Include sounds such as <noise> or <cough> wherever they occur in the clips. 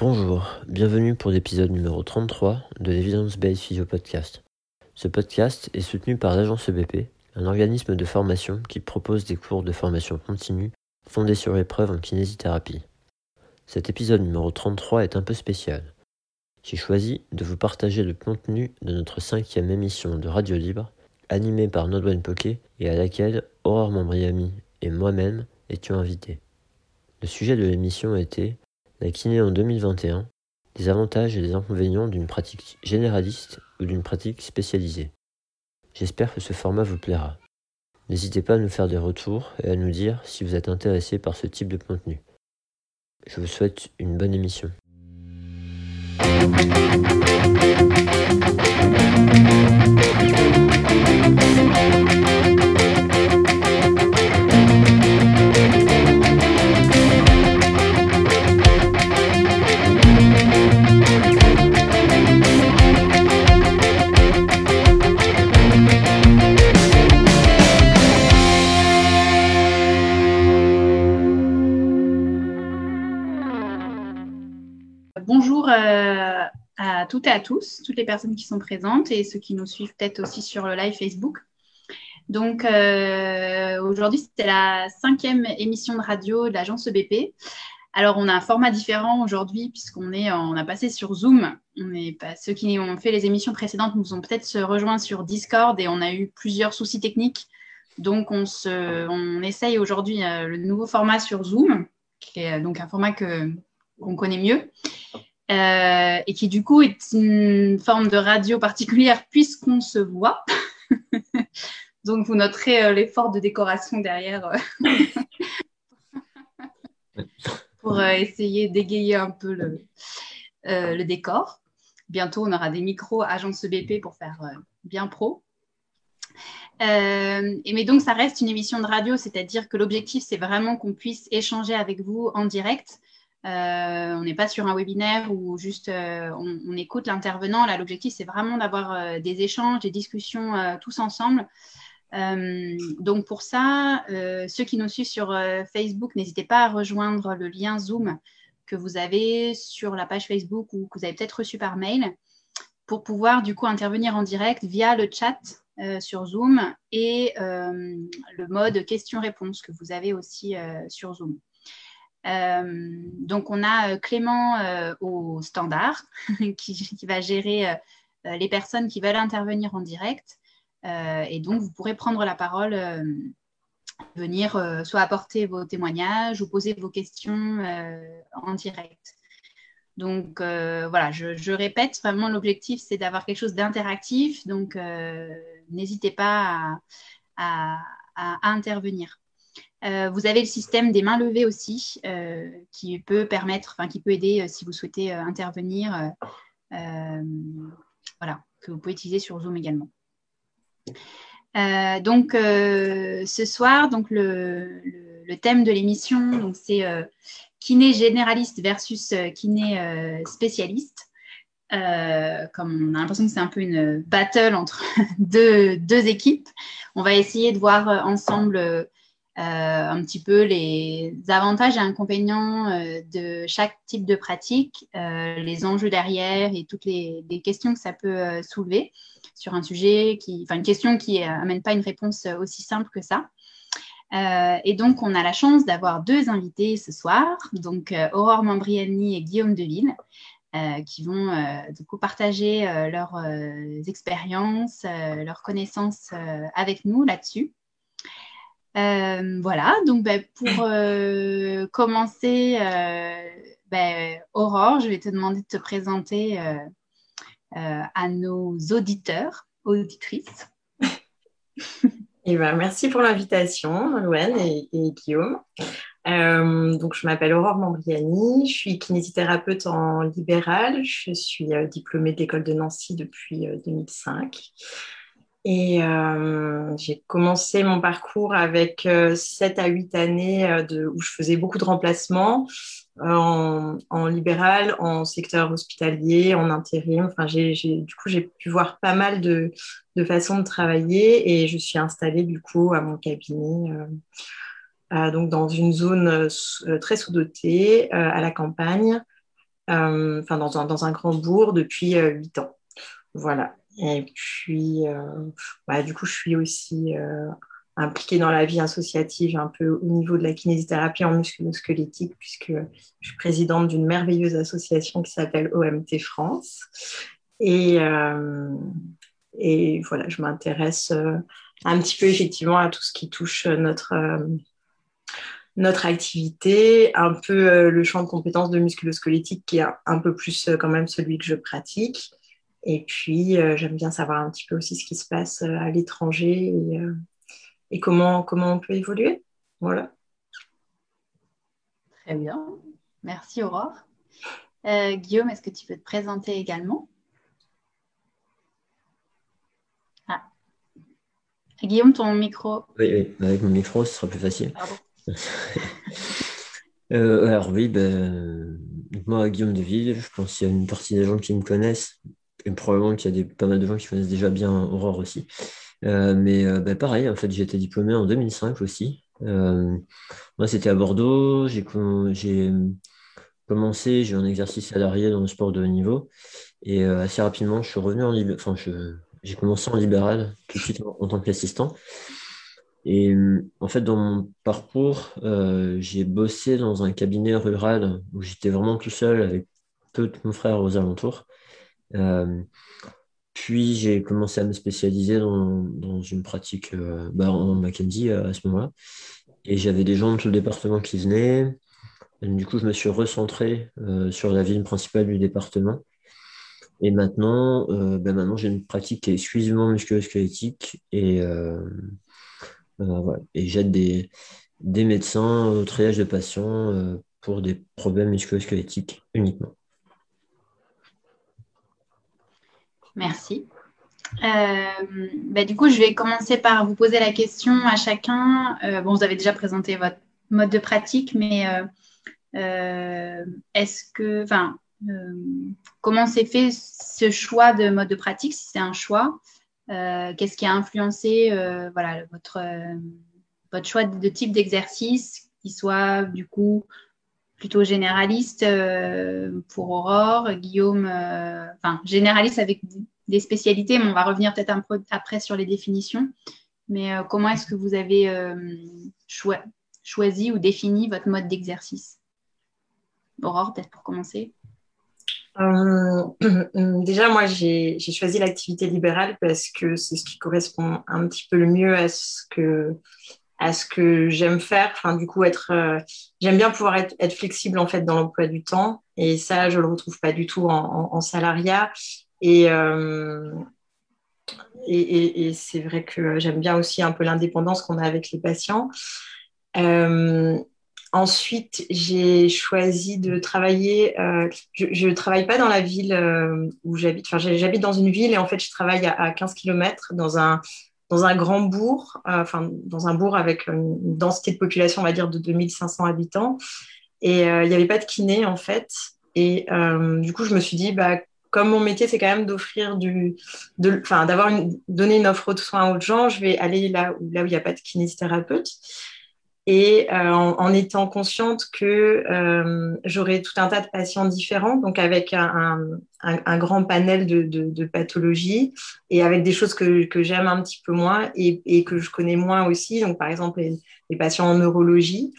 Bonjour, bienvenue pour l'épisode numéro 33 de l'Evidence Based Physio Podcast. Ce podcast est soutenu par l'agence EBP, un organisme de formation qui propose des cours de formation continue fondés sur l'épreuve en kinésithérapie. Cet épisode numéro 33 est un peu spécial. J'ai choisi de vous partager le contenu de notre cinquième émission de Radio Libre, animée par Nodwen Poké et à laquelle Aurore Mambriami et moi-même étions invités. Le sujet de l'émission était la kiné en 2021, les avantages et les inconvénients d'une pratique généraliste ou d'une pratique spécialisée. J'espère que ce format vous plaira. N'hésitez pas à nous faire des retours et à nous dire si vous êtes intéressé par ce type de contenu. Je vous souhaite une bonne émission. Toutes et à tous, toutes les personnes qui sont présentes et ceux qui nous suivent peut-être aussi sur le live Facebook. Donc euh, aujourd'hui, c'était la cinquième émission de radio de l'agence EBP. Alors on a un format différent aujourd'hui puisqu'on est, on a passé sur Zoom. Ceux qui ont fait les émissions précédentes nous ont peut-être se rejoint sur Discord et on a eu plusieurs soucis techniques. Donc on, se, on essaye aujourd'hui euh, le nouveau format sur Zoom, qui est donc un format que qu'on connaît mieux. Euh, et qui du coup est une forme de radio particulière puisqu'on se voit. <laughs> Donc vous noterez euh, l'effort de décoration derrière euh, <laughs> pour essayer d'égayer un peu le, décor. Bientôt, on aura des micros agence BP pour faire bien pro. et mais donc, ça reste une émission de radio, c'est-à-dire que l'objectif, c'est vraiment qu'on puisse échanger avec vous en direct euh, on n'est pas sur un webinaire où juste euh, on, écoute l'intervenant. Là, l'objectif, c'est vraiment d'avoir euh, des échanges, des discussions tous ensemble. donc pour ça, ceux qui nous suivent sur Facebook, n'hésitez pas à rejoindre le lien Zoom que vous avez sur la page Facebook ou que vous avez peut-être reçu par mail pour pouvoir du coup intervenir en direct via le chat sur Zoom et le mode questions-réponses que vous avez aussi sur Zoom. Euh, donc, on a euh, Clément euh, au standard <laughs> qui, va gérer les personnes qui veulent intervenir en direct. et donc, vous pourrez prendre la parole venir soit apporter vos témoignages ou poser vos questions en direct. Donc voilà, je, répète, vraiment l'objectif c'est d'avoir quelque chose d'interactif, donc n'hésitez pas à, intervenir. Euh, vous avez le système des mains levées aussi, euh, qui peut permettre, enfin qui peut aider euh, si vous souhaitez intervenir, voilà, que vous pouvez utiliser sur Zoom également. donc ce soir, donc le, thème de l'émission, donc c'est kiné généraliste versus kiné spécialiste. comme on a l'impression que c'est un peu une battle entre <laughs> deux, équipes, on va essayer de voir ensemble un petit peu les avantages et inconvénients euh, de chaque type de pratique, euh, les enjeux derrière et toutes les, questions que ça peut soulever sur un sujet, qui, enfin une question qui n'amène pas une réponse aussi simple que ça. et donc, on a la chance d'avoir deux invités ce soir, donc Aurore Mambriani et Guillaume Deville, qui vont du partager leurs expériences, leurs connaissances avec nous là-dessus. Euh, voilà, donc ben, pour <laughs> euh, commencer, euh, ben, Aurore, je vais te demander de te présenter à nos auditeurs, auditrices. Et eh ben, merci pour l'invitation, Louane et, Guillaume. donc, je m'appelle Aurore Mambriani, je suis kinésithérapeute en libéral, je suis diplômée de l'école de Nancy depuis 2005. Et euh, j'ai commencé mon parcours avec 7 euh, à 8 années euh, de, où je faisais beaucoup de remplacements en, libéral, en secteur hospitalier, en intérim. Enfin, du coup, j'ai pu voir pas mal de, de, façons de travailler et je suis installée du coup à mon cabinet. donc dans une zone très sous-dotée, à la campagne, enfin dans, dans, un grand bourg depuis 8 ans. Voilà. Et puis, bah, du coup, je suis aussi impliquée dans la vie associative un peu au niveau de la kinésithérapie en musculo-squelettique, puisque je suis présidente d'une merveilleuse association qui s'appelle OMT France. Et, euh, et voilà, je m'intéresse euh, un petit peu effectivement à tout ce qui touche notre, euh, notre activité, un peu le champ de compétences de musculo-squelettique qui est un peu plus quand même celui que je pratique. Et puis, j'aime bien savoir un petit peu aussi ce qui se passe à l'étranger et, et comment, comment on peut évoluer. Voilà. Très bien. Merci Aurore. Euh, Guillaume, est-ce que tu peux te présenter également? Ah. Guillaume, ton micro. Oui, oui, avec mon micro, ce sera plus facile. <laughs> euh, alors oui, ben, moi, Guillaume Deville, je pense qu'il y a une partie des gens qui me connaissent, probablement qu'il y a des, pas mal de gens qui connaissent déjà bien Aurore aussi. Euh, mais euh, bah, pareil, en fait, j'ai été diplômé en 2005 aussi. Euh, moi, c'était à Bordeaux. J'ai commencé, j'ai eu un exercice salarié dans le sport de haut niveau. Et assez rapidement, je suis revenu en. Enfin, j'ai commencé en libéral tout de suite en, tant qu'assistant. Et en fait, dans mon parcours, j'ai bossé dans un cabinet rural où j'étais vraiment tout seul avec peu de mon frère aux alentours. Puis j'ai commencé à me spécialiser dans, une pratique euh, bah, en Mackenzie euh, à ce moment-là. Et j'avais des gens de tout le département qui venaient. du coup, je me suis recentré euh, sur la ville principale du département. Et maintenant, bah, maintenant j'ai une pratique qui est exclusivement musculo-squelettique. Et, et j'aide des, des, médecins au triage de patients pour des problèmes musculo-squelettiques uniquement. Merci. Euh, bah, du coup, je vais commencer par vous poser la question à chacun. Euh, bon, vous avez déjà présenté votre mode de pratique, mais euh, est-ce que, enfin, comment s'est fait ce choix de mode de pratique, si c'est un choix? Qu'est-ce qui a influencé, voilà, votre votre choix de type d'exercice, qui soit du coup plutôt généraliste euh, pour Aurore, Guillaume, euh, enfin généraliste avec des spécialités, mais on va revenir peut-être un peu après sur les définitions. Mais euh, comment est-ce que vous avez choisi ou défini votre mode d'exercice? Aurore, peut-être pour commencer. <clears throat> déjà, moi, j'ai choisi l'activité libérale parce que c'est ce qui correspond un petit peu le mieux à ce que à ce que j'aime faire. Enfin, du coup, être, euh, j'aime bien pouvoir être, flexible en fait dans l'emploi du temps, et ça, je le retrouve pas du tout en, salariat. Et, euh, et, et, c'est vrai que j'aime bien aussi un peu l'indépendance qu'on a avec les patients. Euh, ensuite, j'ai choisi de travailler. je ne travaille pas dans la ville où j'habite. Enfin, j'habite dans une ville et en fait, je travaille à, à 15 km dans un dans un grand bourg, euh, enfin dans un bourg avec une densité de population, on va dire, de 2500 habitants. Et euh, il n'y avait pas de kiné, en fait. Et euh, du coup, je me suis dit, bah, comme mon métier, c'est quand même d'offrir du, enfin, d'avoir une, donner une offre de soins aux gens, je vais aller là où, là où il n'y a pas de kinésithérapeute et euh, en, étant consciente que euh, j'aurais tout un tas de patients différents, donc avec un, grand panel de, pathologies et avec des choses que, j'aime un petit peu moins et, que je connais moins aussi, donc par exemple les, patients en neurologie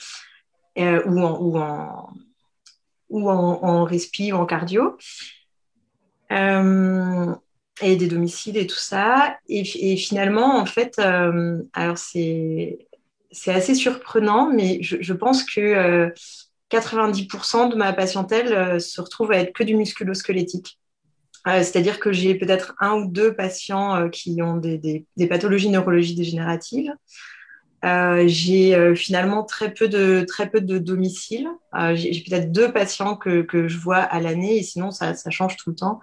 euh, ou en, ou en, ou en, respi ou en cardio. et des domiciles et tout ça. Et finalement, en fait, alors c'est c'est assez surprenant, mais je, pense que 90% euh, de ma patientèle euh, se retrouve à être que du musculo-squelettique. Euh, c'est-à-dire que j'ai peut-être un ou deux patients qui ont des, pathologies neurologiques dégénératives. j'ai finalement très peu de, très peu de domiciles. j'ai peut-être deux patients que, je vois à l'année et sinon ça, change tout le temps.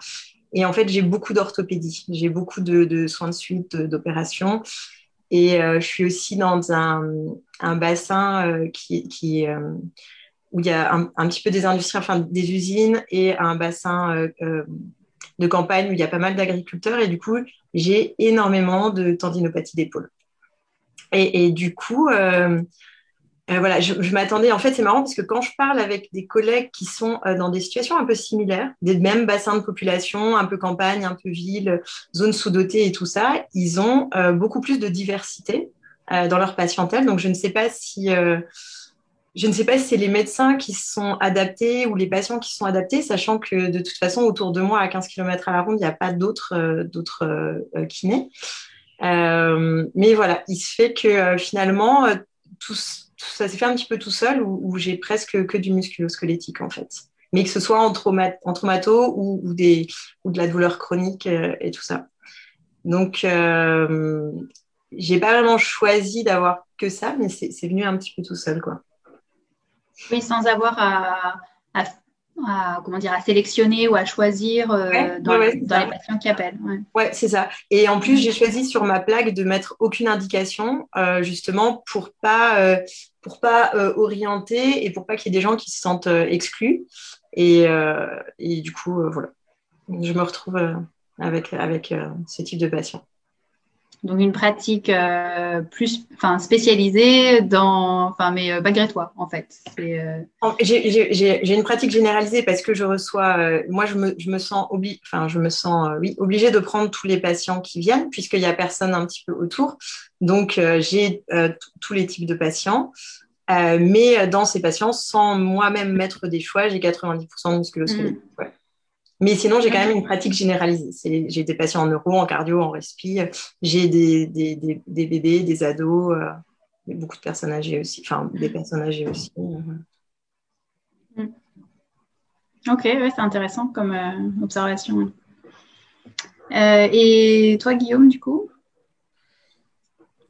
Et en fait, j'ai beaucoup d'orthopédie. J'ai beaucoup de, de, soins de suite, d'opérations. Et euh, je suis aussi dans un, bassin euh, qui, euh, où il y a un, petit peu des industries, enfin des usines et un bassin de campagne où il y a pas mal d'agriculteurs. Et du coup, j'ai énormément de tendinopathie d'épaule. Et, du coup, voilà, je, m'attendais. En fait, c'est marrant parce que quand je parle avec des collègues qui sont dans des situations un peu similaires, des mêmes bassins de population, un peu campagne, un peu ville, zone sous-dotée et tout ça, ils ont beaucoup plus de diversité dans leur patientèle. Donc, je ne sais pas si je ne sais pas si c'est les médecins qui sont adaptés ou les patients qui sont adaptés, sachant que de toute façon, autour de moi, à 15 km à la ronde, il n'y a pas d'autres euh, d'autres euh, kinés. Euh, mais voilà, il se fait que finalement, tout, ça s'est fait un petit peu tout seul, où, j'ai presque que du musculo-squelettique en fait. Mais que ce soit en, en traumato ou, de la douleur chronique et tout ça. Donc, j'ai pas vraiment choisi d'avoir que ça, mais c'est venu un petit peu tout seul, quoi. Oui, sans avoir à, comment dire, à sélectionner ou à choisir euh, dans, les patients qui appellent. Ouais, c'est ça. Et en plus, j'ai choisi sur ma plaque de mettre aucune indication, euh, justement pour pas euh, pour pas orienter et pour pas qu'il y ait des gens qui se sentent exclus. Et, et, du coup, voilà, je me retrouve avec avec ce type de patient. Donc une pratique euh, plus, enfin spécialisée dans, enfin mais euh, malgré toi en fait. Euh, j'ai une pratique généralisée parce que je reçois, moi je me, je me sens obli... enfin je me sens oui obligée de prendre tous les patients qui viennent puisqu'il y a personne un petit peu autour. Donc j'ai tous les types de patients. mais dans ces patients, sans moi-même mettre des choix, j'ai 90% de musculosquelettique. Mmh. Mais sinon, j'ai quand même une pratique généralisée. J'ai des patients en neuro, en cardio, en respi. J'ai des, des, des, des, bébés, des ados, euh, beaucoup de personnes âgées aussi. Enfin, des personnes âgées aussi. Mm. Ok, ouais, c'est intéressant comme euh, observation. Euh, et toi, Guillaume, du coup?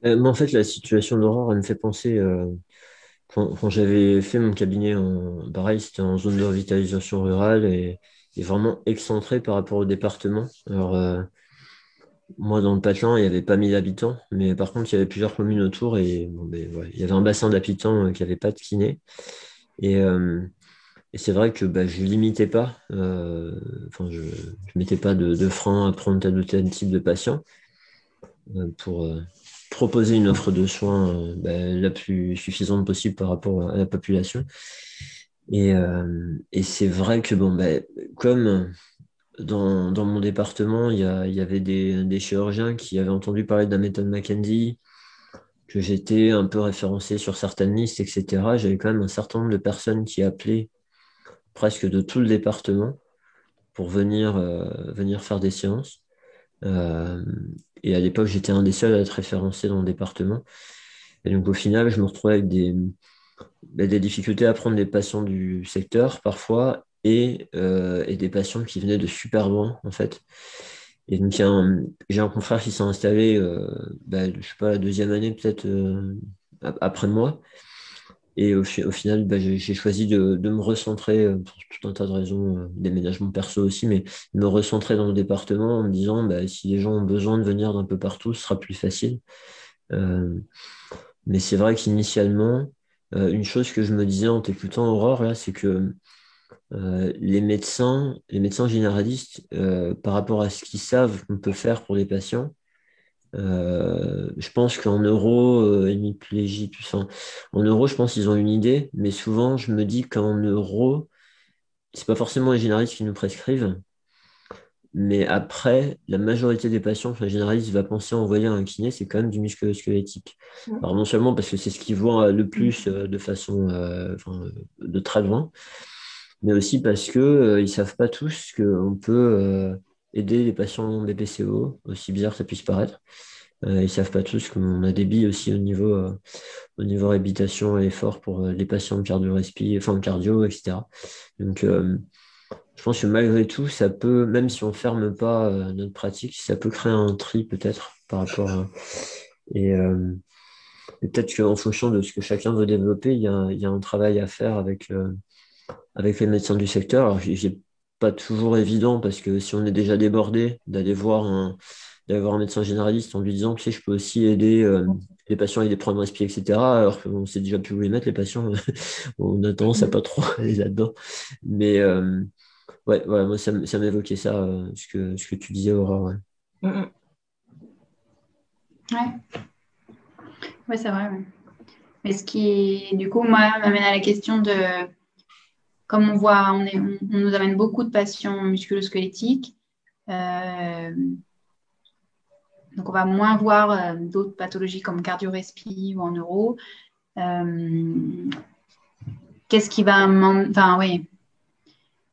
Moi, en fait, la situation d'Aurore, elle me fait penser. quand, quand j'avais fait mon cabinet, en, pareil, c'était en zone de revitalisation rurale et est vraiment excentré par rapport au département. Alors, euh, moi, dans le Patelin, il n'y avait pas 1000 habitants, mais par contre, il y avait plusieurs communes autour et ben, il y avait un bassin d'habitants euh, qui n'avait pas de kiné. Et, euh, c'est vrai que bah, je ne limitais pas, enfin, je ne mettais pas de, de, frein à prendre tel ou tel type de patient pour proposer une offre de soins bah, la plus suffisante possible par rapport à la population. Et, euh, et c'est vrai que, bon, ben, comme dans, dans, mon département, il y, avait des, des, chirurgiens qui avaient entendu parler de la méthode Mackenzie, que j'étais un peu référencé sur certaines listes, etc. J'avais quand même un certain nombre de personnes qui appelaient presque de tout le département pour venir, euh, venir faire des séances. Euh, et à l'époque, j'étais un des seuls à être référencé dans le département. Et donc, au final, je me retrouvais avec des, des difficultés à prendre des patients du secteur parfois et, euh, et, des patients qui venaient de super loin en fait. Et donc j'ai un, confrère qui s'est installé, euh, bah, je sais pas, la deuxième année peut-être euh, après moi. Et au, final, bah, j'ai choisi de, de, me recentrer pour tout un tas de raisons, déménagement perso aussi, mais me recentrer dans le département en me disant bah, si les gens ont besoin de venir d'un peu partout, ce sera plus facile. mais c'est vrai qu'initialement, euh, une chose que je me disais en t'écoutant Aurore, c'est que euh, les médecins, les médecins généralistes, euh, par rapport à ce qu'ils savent qu'on peut faire pour les patients, je pense qu'en euro, hémiplégie, en euro, je pense qu'ils ont une idée, mais souvent, je me dis qu'en euro, c'est pas forcément les généralistes qui nous prescrivent, mais après, la majorité des patients, enfin, généraliste, va penser envoyer un kiné, c'est quand même du musculo-squelettique. Alors, non seulement parce que c'est ce qu'ils voient le plus euh, de façon euh, de très loin, mais aussi parce qu'ils euh, ne savent pas tous qu'on peut aider les patients BPCO, aussi bizarre que ça puisse paraître. ils ne savent pas tous qu'on a des billes aussi au niveau, au niveau réhabilitation et effort pour les patients de cardio-respi, enfin cardio, etc. Donc, je pense que malgré tout, ça peut, même si on ne ferme pas euh, notre pratique, ça peut créer un tri peut-être par rapport à. Et, euh, peut-être qu'en fonction de ce que chacun veut développer, il y a, un travail à faire avec, euh, avec les médecins du secteur. Alors, j'ai pas toujours évident parce que si on est déjà débordé, d'aller voir un, un médecin généraliste en lui disant que je peux aussi aider les patients avec des problèmes respiratoires, etc. Alors qu'on sait déjà plus où les mettre, les patients, <laughs> on a tendance à pas trop <laughs> aller là-dedans. Mais, Ouais, moi, ça, m'évoquait ça, euh, ce, que, ce que tu disais, Aurore. Ouais, mm, mm. ouais. c'est vrai. Mais ce qui, du coup, moi, m'amène à la question de, comme on voit, on, est, on, nous amène beaucoup de patients musculo-squelettiques. Euh, donc, on va moins voir euh, d'autres pathologies comme cardio-respi ou en neuro. Qu'est-ce qui va enfin, oui.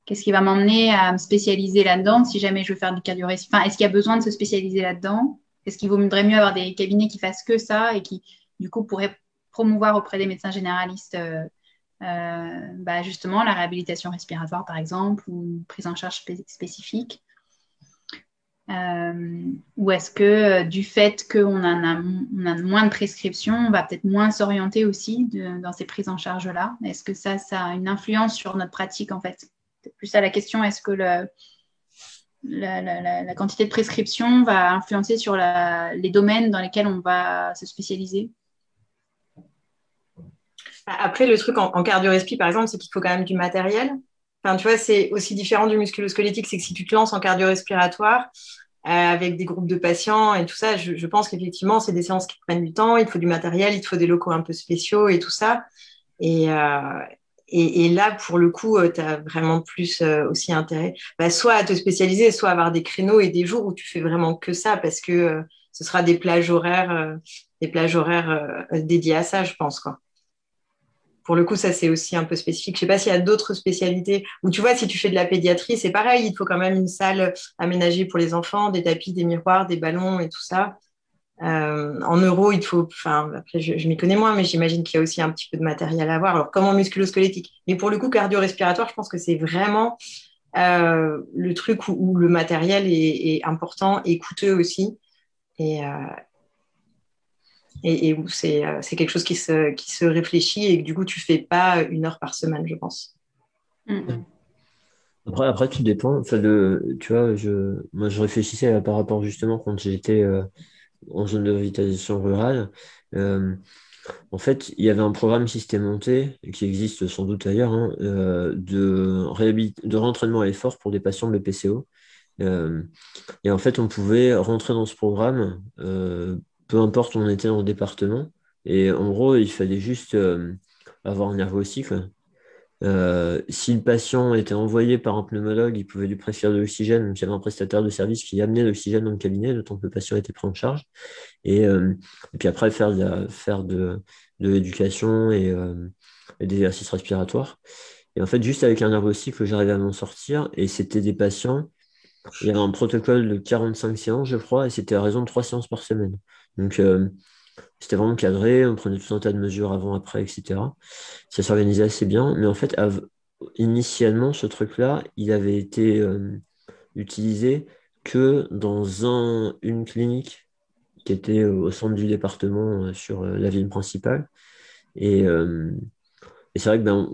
Qu'est-ce qui va m'emmener à me spécialiser là-dedans si jamais je veux faire du cardio enfin, Est-ce qu'il y a besoin de se spécialiser là-dedans? Est-ce qu'il vaudrait mieux avoir des cabinets qui fassent que ça et qui, du coup, pourraient promouvoir auprès des médecins généralistes euh, bah, justement la réhabilitation respiratoire, par exemple, ou une prise en charge spécifique? Euh, ou est-ce que euh, du fait qu'on a, a, moins de prescriptions, on va peut-être moins s'orienter aussi dans ces prises en charge-là? Est-ce que ça, ça a une influence sur notre pratique en fait? Plus ça la question, est-ce que le, la, quantité de prescriptions va influencer sur les domaines dans lesquels on va se spécialiser? Après, le truc en, en cardio-respi, par exemple, c'est qu'il faut quand même du matériel. Enfin, tu vois, c'est aussi différent du musculo-squelettique, c'est que si tu te lances en cardio-respiratoire, euh, avec des groupes de patients et tout ça, je, pense qu'effectivement, c'est des séances qui prennent du temps, il faut du matériel, il te faut des locaux un peu spéciaux et tout ça. Et, euh, et, là, pour le coup, euh, tu as vraiment plus euh, aussi intérêt, bah, soit à te spécialiser, soit avoir des créneaux et des jours où tu fais vraiment que ça, parce que euh, ce sera des plages horaires, des plages horaires dédiées à ça, je pense. Quoi pour le coup, ça c'est aussi un peu spécifique. Je sais pas s'il y a d'autres spécialités où tu vois, si tu fais de la pédiatrie, c'est pareil, il faut quand même une salle aménagée pour les enfants, des tapis, des miroirs, des ballons et tout ça. Euh, en euro, il faut, enfin, après je, m'y connais moins, mais j'imagine qu'il y a aussi un petit peu de matériel à avoir. Alors, comme en musculo-squelettique? Mais pour le coup, cardio-respiratoire, je pense que c'est vraiment euh, le truc où, le matériel est, important et coûteux aussi. Et, euh, et, où euh, c'est quelque chose qui se, qui se réfléchit et que du coup, tu fais pas une heure par semaine, je pense. Mm-hmm. Après, après, tout dépend. Enfin, de, tu vois, je, moi, je réfléchissais par rapport justement quand j'étais euh, en zone de revitalisation rurale. Euh, en fait, il y avait un programme systémonté qui existe sans doute ailleurs hein, de, de rentraînement à l'effort pour des patients BPCO. et en fait, on pouvait rentrer dans ce programme peu importe où on était dans le département. Et en gros, il fallait juste euh, avoir un nerveux aussi. Euh, si le patient était envoyé par un pneumologue, il pouvait lui prescrire de l'oxygène. Il y avait un prestataire de service qui amenait l'oxygène dans le cabinet, temps que le patient était pris en charge. Et, euh, puis après, faire de, faire de, l'éducation et, des exercices respiratoires. Et en fait, juste avec un que j'arrivais à m'en sortir. Et c'était des patients. Il y avait un protocole de 45 séances, je crois, et c'était à raison de 3 séances par semaine. Donc, euh, c'était vraiment cadré, on prenait tout un tas de mesures avant, après, etc. Ça s'organisait assez bien, mais en fait, initialement, ce truc-là, il avait été euh, utilisé que dans un, une clinique qui était au centre du département euh, sur la ville principale. Et, et c'est vrai que ben,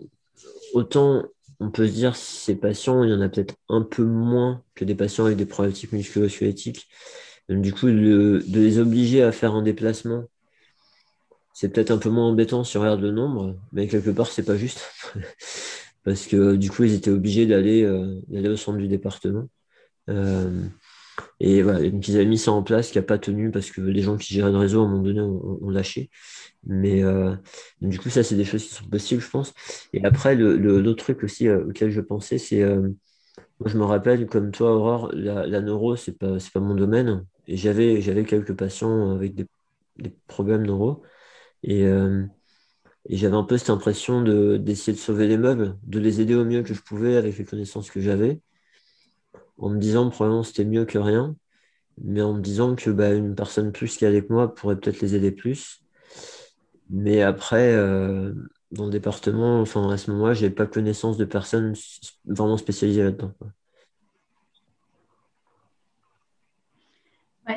autant on peut se dire ces patients, il y en a peut-être un peu moins que des patients avec des problématiques musculo-squelettiques du coup, de les obliger à faire un déplacement, c'est peut-être un peu moins embêtant si on regarde le nombre, mais quelque part, c'est pas juste. <laughs> Parce que du coup, ils étaient obligés d'aller euh, au centre du département. Euh, et voilà, donc ils avaient mis ça en place qui n'a pas tenu parce que les gens qui géraient le réseau, à un moment donné, ont, lâché. Mais euh, du coup, ça, c'est des choses qui sont possibles, je pense. Et après, l'autre le, truc aussi auquel je pensais, c'est moi, je me rappelle, comme toi, Aurore, la, la neuro, c'est pas, pas mon domaine. Et j'avais, j'avais quelques patients avec des, des problèmes neuro. Et, euh, et j'avais un peu cette impression de, d'essayer de sauver les meubles, de les aider au mieux que je pouvais avec les connaissances que j'avais. En me disant, probablement, c'était mieux que rien. Mais en me disant que bah, une personne plus qui est avec moi pourrait peut-être les aider plus. Mais après, euh, dans le département, enfin à ce moment-là, je n'avais pas connaissance de personnes vraiment spécialisées là-dedans.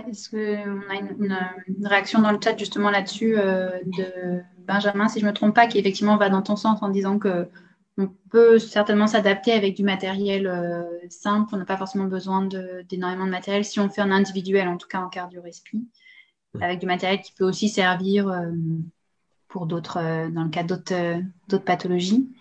est-ce qu'on a une, réaction dans le chat justement là-dessus euh, de Benjamin, si je ne me trompe pas, qui effectivement va dans ton sens en disant que on peut certainement s'adapter avec du matériel euh, simple. On n'a pas forcément besoin d'énormément de, matériel si on fait un individuel, en tout cas en cardio-respi, avec du matériel qui peut aussi servir euh, pour d'autres, euh, dans le cas d'autres, euh, d'autres pathologies.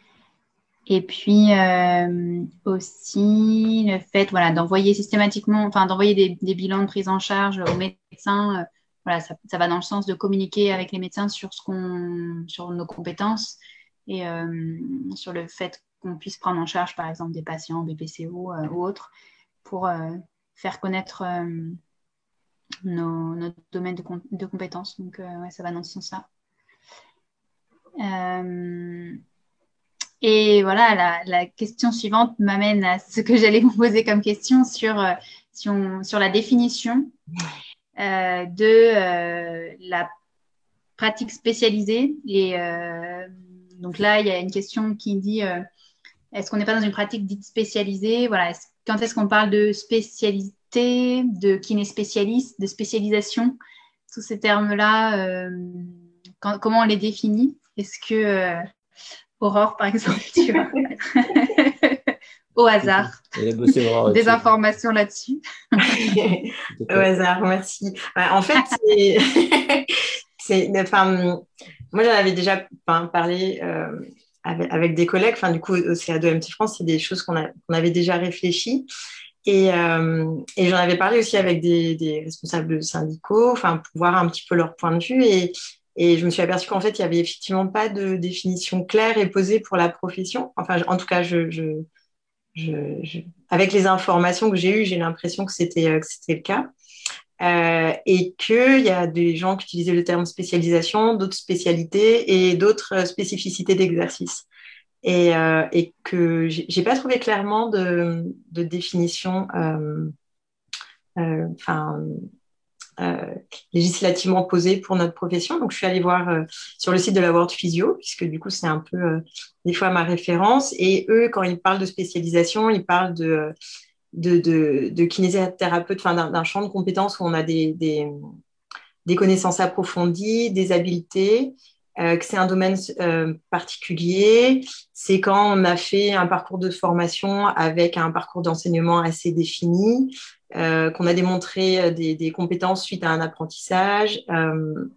Et puis euh, aussi le fait voilà, d'envoyer systématiquement, enfin d'envoyer des, bilans de prise en charge aux médecins voilà, ça, va dans le sens de communiquer avec les médecins sur, ce qu'on, sur nos compétences et sur le fait qu'on puisse prendre en charge, par exemple, des patients BPCO ou autres, pour faire connaître nos, notre domaine de, compétences. Donc, ça va dans ce sens-là. Et voilà, la, question suivante m'amène à ce que j'allais <laughs> vous poser comme question sur, euh, sur, la définition euh, de euh, la pratique spécialisée. Et donc là, il y a une question qui dit est-ce qu'on n'est pas dans une pratique dite spécialisée? Voilà, quand est-ce qu'on parle de spécialité, de kiné spécialiste, de spécialisation? Tous ces termes-là, comment on les définit? Est-ce que Aurore, par exemple, tu vois. <laughs> Au hasard. Des informations là-dessus. <laughs> Au hasard, merci. en fait, c'est. <laughs> enfin, moi, j'en avais déjà parlé euh, avec, des collègues. Enfin, du coup, au CA2MT France, c'est des choses qu'on avait déjà réfléchi. Et, euh, et j'en avais parlé aussi avec des, des, responsables syndicaux, enfin, pour voir un petit peu leur point de vue. Et, et je me suis aperçue qu'en fait, il n'y avait effectivement pas de définition claire et posée pour la profession. Enfin, en tout cas, je, je, je, avec les informations que j'ai eues, j'ai l'impression que c'était euh, le cas. Euh, et qu'il y a des gens qui utilisaient le terme spécialisation, d'autres spécialités et d'autres spécificités d'exercice. Et, euh, et que j'ai pas trouvé clairement de, définition euh, enfin, euh, législativement posé pour notre profession. Donc, je suis allée voir euh, sur le site de la World Physio, puisque du coup, c'est un peu euh, des fois ma référence. Et eux, quand ils parlent de spécialisation, ils parlent de, de, kinésithérapeute, enfin, d'un champ de compétences où on a des connaissances approfondies, des habiletés, euh, que c'est un domaine euh, particulier. C'est quand on a fait un parcours de formation avec un parcours d'enseignement assez défini, euh, qu'on a démontré euh, des, compétences suite à un apprentissage euh,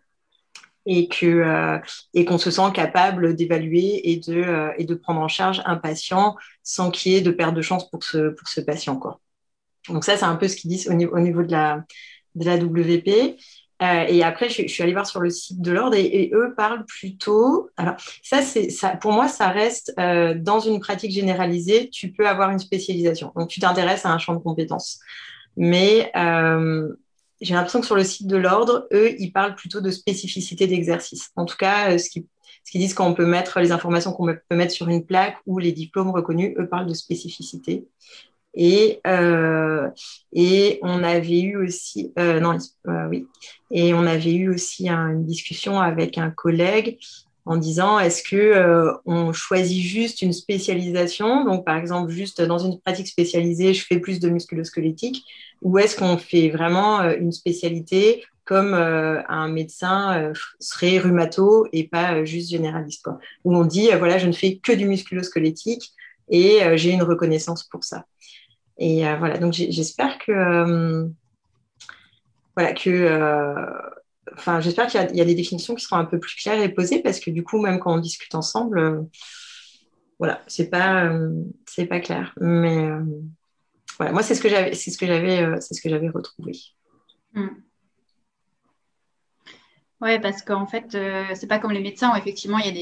et que et qu'on se sent capable d'évaluer et de et de prendre en charge un patient sans qu'il y ait de perte de chance pour ce pour ce patient quoi. Donc ça c'est un peu ce qu'ils disent au niveau au niveau de la de la WP. Et après, je, suis allée voir sur le site de l'ordre et, eux parlent plutôt. Alors, ça, c'est. Pour moi, ça reste dans une pratique généralisée. Tu peux avoir une spécialisation. Donc, tu t'intéresses à un champ de compétences. Mais euh, j'ai l'impression que sur le site de l'ordre, eux, ils parlent plutôt de spécificité d'exercice. En tout cas, euh, ce qu'ils disent quand on peut mettre les informations qu'on peut mettre sur une plaque ou les diplômes reconnus, eux parlent de spécificité. Et, euh, et on avait eu aussi, euh, non, euh, oui, et on avait eu aussi une discussion avec un collègue en disant est-ce que euh, on choisit juste une spécialisation, donc par exemple juste dans une pratique spécialisée, je fais plus de musculosquelettique, ou est-ce qu'on fait vraiment euh, une spécialité comme euh, un médecin serait rhumato et pas juste généraliste, quoi? Où on dit voilà je ne fais que du musculosquelettique et j'ai une reconnaissance pour ça. Et voilà donc j'espère que voilà que enfin, j'espère qu'il y, a des définitions qui seront un peu plus claires et posées parce que du coup, même quand on discute ensemble, euh, voilà, c'est pas, euh, c'est pas clair. Mais euh, voilà, moi, c'est ce que j'avais, c'est ce que j'avais, c'est ce que j'avais retrouvé. Hmm. Oui, parce qu'en fait, c'est pas comme les médecins où effectivement il y a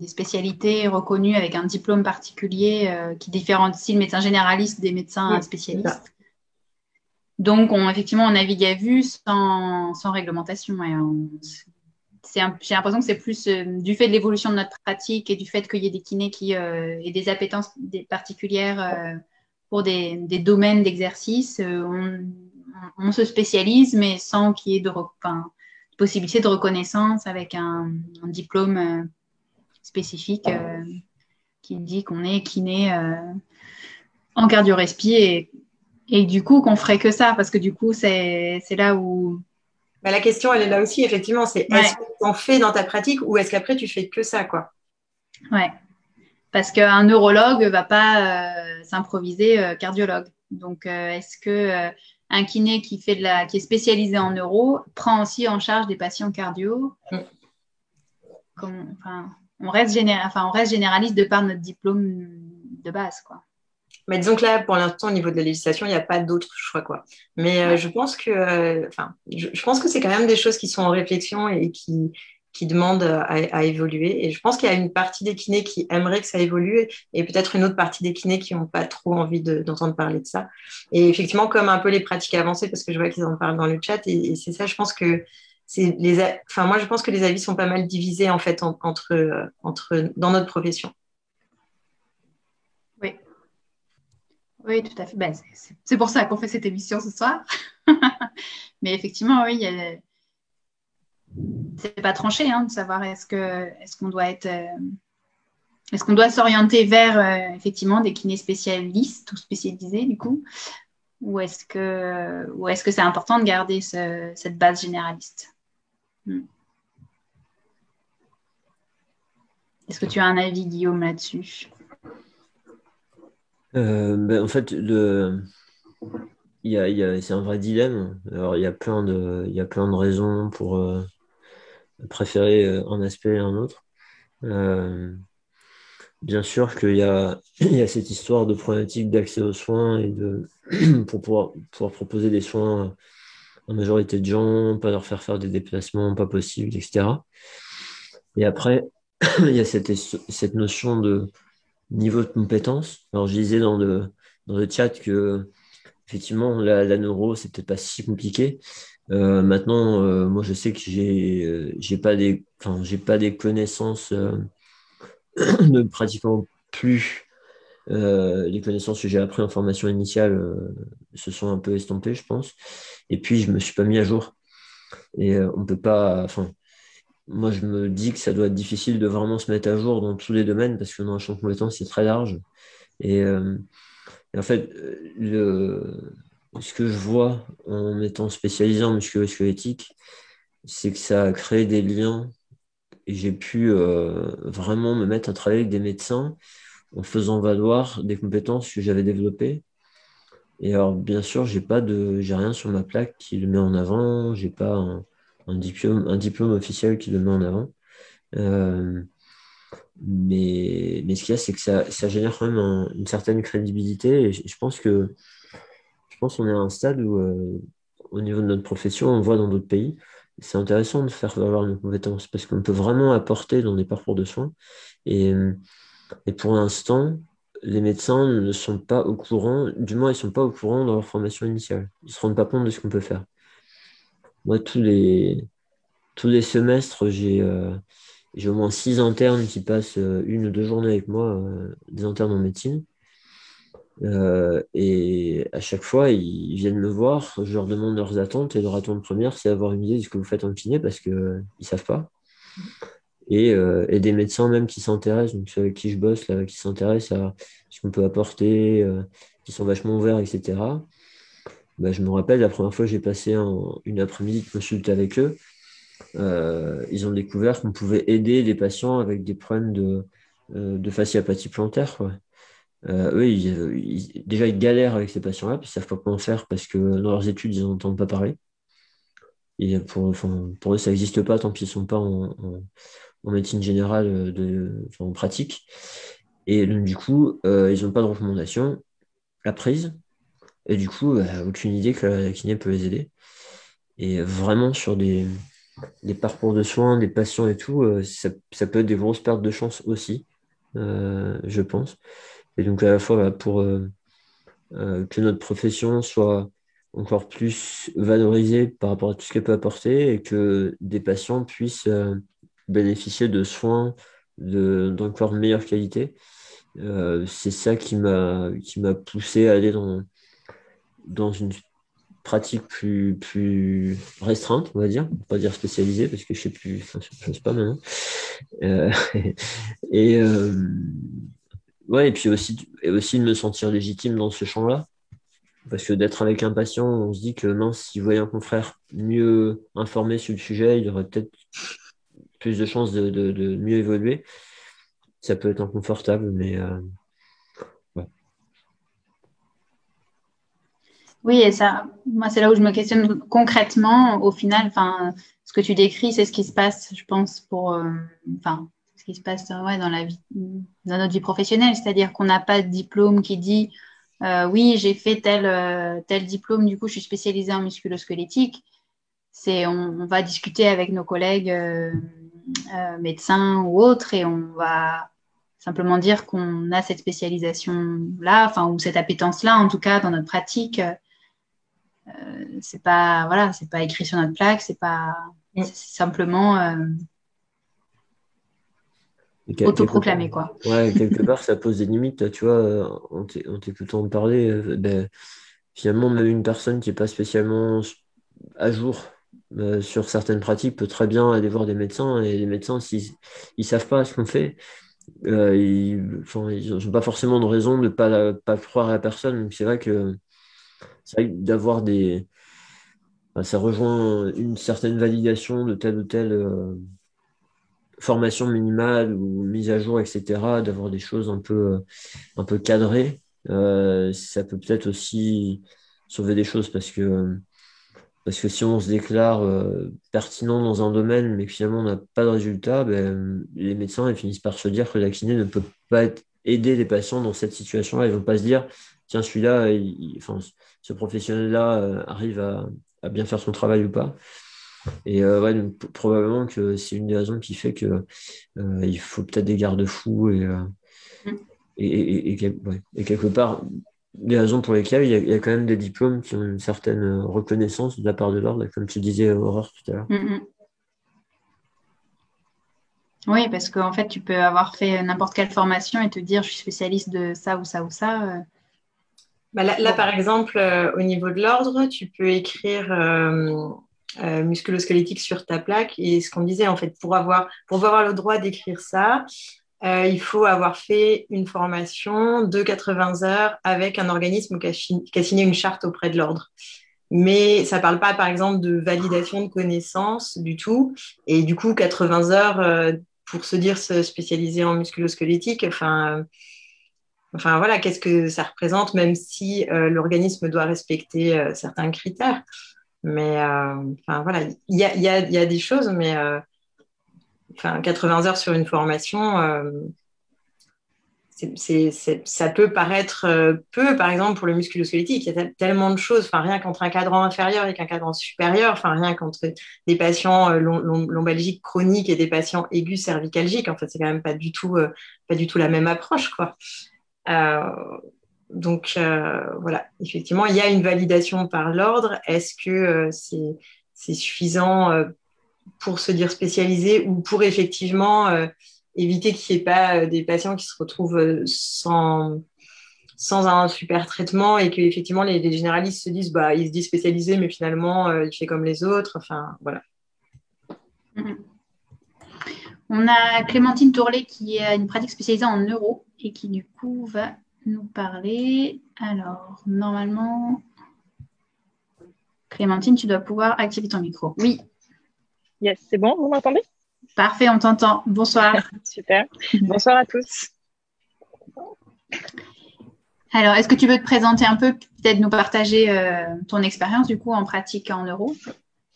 des, spécialités reconnues avec un diplôme particulier qui différencie le médecin généraliste des médecins spécialistes. Donc, on, effectivement, on navigue à vue sans, réglementation. j'ai l'impression que c'est plus euh, du fait de l'évolution de notre pratique et du fait qu'il y ait des kinés qui euh, et des appétences particulières euh, pour des, domaines d'exercice. On, se spécialise, mais sans qu'il y ait de, possibilité de reconnaissance avec un, diplôme spécifique qui dit qu'on est kiné en cardio-respi et et du coup, qu'on ferait que ça, parce que du coup, c'est là où. Bah, la question, elle est là aussi, effectivement. C'est est-ce que tu en fais dans ta pratique ou est-ce qu'après, tu fais que ça, quoi? Ouais. Parce qu'un neurologue ne va pas euh, s'improviser euh, cardiologue. Donc, euh, est-ce que un kiné qui, fait de la, qui est spécialisé en neuro prend aussi en charge des patients cardio enfin, on, reste enfin, on reste généraliste de par notre diplôme de base, quoi. Mais disons que là, pour l'instant, au niveau de la législation, il n'y a pas d'autre choix. Quoi. Mais euh, je pense que, euh, je, pense que c'est quand même des choses qui sont en réflexion et qui, qui demandent à, évoluer. Et je pense qu'il y a une partie des kinés qui aimeraient que ça évolue et peut-être une autre partie des kinés qui n'ont pas trop envie d'entendre parler de ça. Et effectivement, comme un peu les pratiques avancées, parce que je vois qu'ils en parlent dans le chat, et, c'est ça, je pense que c'est les, enfin, moi, je pense que les avis sont pas mal divisés en fait entre, entre dans notre profession. Oui, tout à fait. Ben, c'est pour ça qu'on fait cette émission ce soir. <laughs> Mais effectivement, oui, c'est pas tranché hein, de savoir est-ce que est-ce qu'on doit être euh, est-ce qu'on doit s'orienter vers euh, effectivement des kinés spécialistes ou spécialisés du coup ou est-ce que ou est-ce que c'est important de garder cette base généraliste? Hmm. Est-ce que tu as un avis Guillaume là-dessus? Euh, ben, en fait, il y a, c'est un vrai dilemme. Alors, il y a plein de, il y a plein de raisons pour préférer euh, un aspect et un autre. bien sûr qu'il y a, <clears throat> il y a cette histoire de problématique d'accès aux soins et de, <clears throat> pour pouvoir, pouvoir proposer des soins à majorité de gens, pas leur faire faire des déplacements pas possibles, etc. Et après, <clears throat> il y a cette, cette notion de niveau de compétence. Alors, je disais dans le, dans le chat que, effectivement, la, la neuro, c'est peut-être pas si compliqué. Euh, maintenant, euh, moi, je sais que j'ai, euh, j'ai pas des, j'ai pas des connaissances <clears throat> de pratiquement plus. les connaissances que j'ai appris en formation initiale se sont un peu estompées, je pense. Et puis, je me suis pas mis à jour. Et on peut pas, enfin, moi, je me dis que ça doit être difficile de vraiment se mettre à jour dans tous les domaines parce que dans un champ de compétences, c'est très large. Et, euh, en fait, le, ce que je vois en m'étant spécialisé en musculo-squelettique, c'est que ça a créé des liens et j'ai pu euh, vraiment me mettre à travailler avec des médecins en faisant valoir des compétences que j'avais développées. Et alors, bien sûr, j'ai pas de, j'ai rien sur ma plaque qui le met en avant, j'ai pas un, diplôme, un diplôme officiel qui le met en avant. Euh, mais, mais ce qu'il y a, c'est que ça, ça, génère quand même une certaine crédibilité. Et je, pense que je pense qu'on est à un stade où, euh, au niveau de notre profession, on voit dans d'autres pays, c'est intéressant de faire valoir nos compétences parce qu'on peut vraiment apporter dans des parcours de soins. Et, et pour l'instant, les médecins ne sont pas au courant, du moins ils ne sont pas au courant dans leur formation initiale. Ils ne se rendent pas compte de ce qu'on peut faire. Moi, tous les, les semestres, j'ai euh, au moins six internes qui passent euh, une ou deux journées avec moi, euh, des internes en médecine. Et à chaque fois, ils viennent me voir, je leur demande leurs attentes, et leur attente première, c'est avoir une idée de ce que vous faites en kiné parce qu'ils ne savent pas. Et, et, des médecins même qui s'intéressent, donc ceux avec qui je bosse, là, qui s'intéressent à ce qu'on peut apporter, qui sont vachement ouverts, etc. Bah, je me rappelle, la première fois j'ai passé une après-midi de consulte avec eux, euh, ils ont découvert qu'on pouvait aider les patients avec des problèmes de, euh, de fasciapathie plantaire. Euh, eux, déjà, ils galèrent avec ces patients-là, puis ils ne savent pas comment faire parce que dans leurs études, ils n'entendent pas parler. Et pour, eux, ça n'existe pas tant qu'ils ne sont pas en, médecine générale, de, en pratique. Et donc, du coup, ils n'ont pas de recommandation. La prise, et du coup, bah, aucune idée que la kiné peut les aider. Et vraiment, sur des, parcours de soins, des patients et tout, euh, ça, peut être des grosses pertes de chance aussi, euh, je pense. Et donc, à la fois, bah, pour euh, que notre profession soit encore plus valorisée par rapport à tout ce qu'elle peut apporter et que des patients puissent bénéficier de soins d'encore meilleure qualité. c'est ça qui m'a poussé à aller dans, dans une pratique plus, plus restreinte, on va dire, pas dire spécialisée, parce que je sais plus, je sais pas maintenant. Euh, <laughs> et, euh, ouais, et puis aussi, et aussi de me sentir légitime dans ce champ-là. Parce que d'être avec un patient, on se dit que mince, s'il voyait un confrère mieux informé sur le sujet, il aurait peut-être plus de chances de, de, mieux évoluer. Ça peut être inconfortable, mais euh, Oui, et ça, moi, c'est là où je me questionne concrètement. Au final, ce que tu décris, c'est ce qui se passe, je pense, pour, euh, qui se passe ouais, dans la vie, dans notre vie professionnelle. C'est-à-dire qu'on n'a pas de diplôme qui dit oui, j'ai fait tel, tel diplôme, du coup, je suis spécialisée en musculosquelettique. C'est, on, va discuter avec nos collègues médecins ou autres et on va simplement dire qu'on a cette spécialisation-là, enfin, ou cette appétence-là, en tout cas, dans notre pratique. Euh, c'est pas voilà, c'est pas écrit sur notre plaque, c'est pas mm. simplement euh, autoproclamé quoi. Ouais, quelque <laughs> part ça pose des limites. Tu vois, euh, en t'écoutant parler, ben, finalement même une personne qui est pas spécialement à jour sur certaines pratiques peut très bien aller voir des médecins et les médecins s'ils ils savent pas ce qu'on fait ils n'ont pas forcément de raison de ne pas, pas croire à la personne. C'est vrai que c'est vrai d'avoir des. ça rejoint une certaine validation de telle ou telle euh, formation minimale ou mise à jour, etc., d'avoir des choses un peu, un peu cadrées. Euh, ça peut peut-être aussi sauver des choses parce que, parce que si on se déclare euh, pertinent dans un domaine mais que finalement on n'a pas de résultat, ben, les médecins ils finissent par se dire que la kiné ne peut pas aider les patients dans cette situation-là. Ils ne vont pas se dire, tiens, celui-là, ce professionnel-là euh, arrive à, bien faire son travail ou pas. Et euh, ouais, probablement que c'est une des raisons qui fait qu'il euh, il faut peut-être des garde-fous et, et, et, quelque part, des raisons pour lesquelles il y, a, quand même des diplômes qui ont une certaine reconnaissance de la part de l'ordre, comme tu disais, Aurore, tout à l'heure. Mm, mm. Oui, parce qu'en fait, tu peux avoir fait n'importe quelle formation et te dire je suis spécialiste de ça ou ça ou ça. Bah, là, par exemple, euh, au niveau de l'ordre, tu peux écrire euh, euh, musculosquelettique sur ta plaque. Et ce qu'on disait, en fait, pour avoir, pour avoir le droit d'écrire ça, il faut avoir fait une formation de 80 heures avec un organisme qui a, signé une charte auprès de l'ordre. Mais ça ne parle pas, par exemple, de validation de connaissances du tout. Et du coup, 80 heures pour se dire se spécialiser en musculosquelettique, enfin Enfin voilà, qu'est-ce que ça représente, même si euh, l'organisme doit respecter euh, certains critères. Mais euh, voilà, il y a, y, a, y a, des choses, mais enfin 80 heures sur une formation, ça peut paraître peu, par exemple pour le musculo-squelettique. Il y a tellement de choses, rien qu'entre un cadran inférieur et qu'un cadran supérieur, rien qu'entre des patients lombalgiques chroniques et des patients aigus cervicalgiques. En fait, c'est quand même pas du tout, pas du tout la même approche, quoi. Euh, donc euh, voilà, effectivement, il y a une validation par l'ordre. Est-ce que euh, c'est suffisant pour se dire spécialisé ou pour effectivement éviter qu'il n'y ait pas des patients qui se retrouvent sans, un super traitement et que effectivement les, les, généralistes se disent bah il se dit spécialisé mais finalement il fait comme les autres enfin voilà mm-hmm. on a Clémentine Tourlet qui a une pratique spécialisée en neuro et qui du coup va nous parler. Alors, normalement, Clémentine, tu dois pouvoir activer ton micro. Oui. Yes, c'est bon, vous m'entendez? Parfait, on t'entend. Bonsoir. <laughs> Super. Bonsoir à tous. Alors, est-ce que tu veux te présenter un peu, peut-être nous partager euh, ton expérience du coup en pratique en euro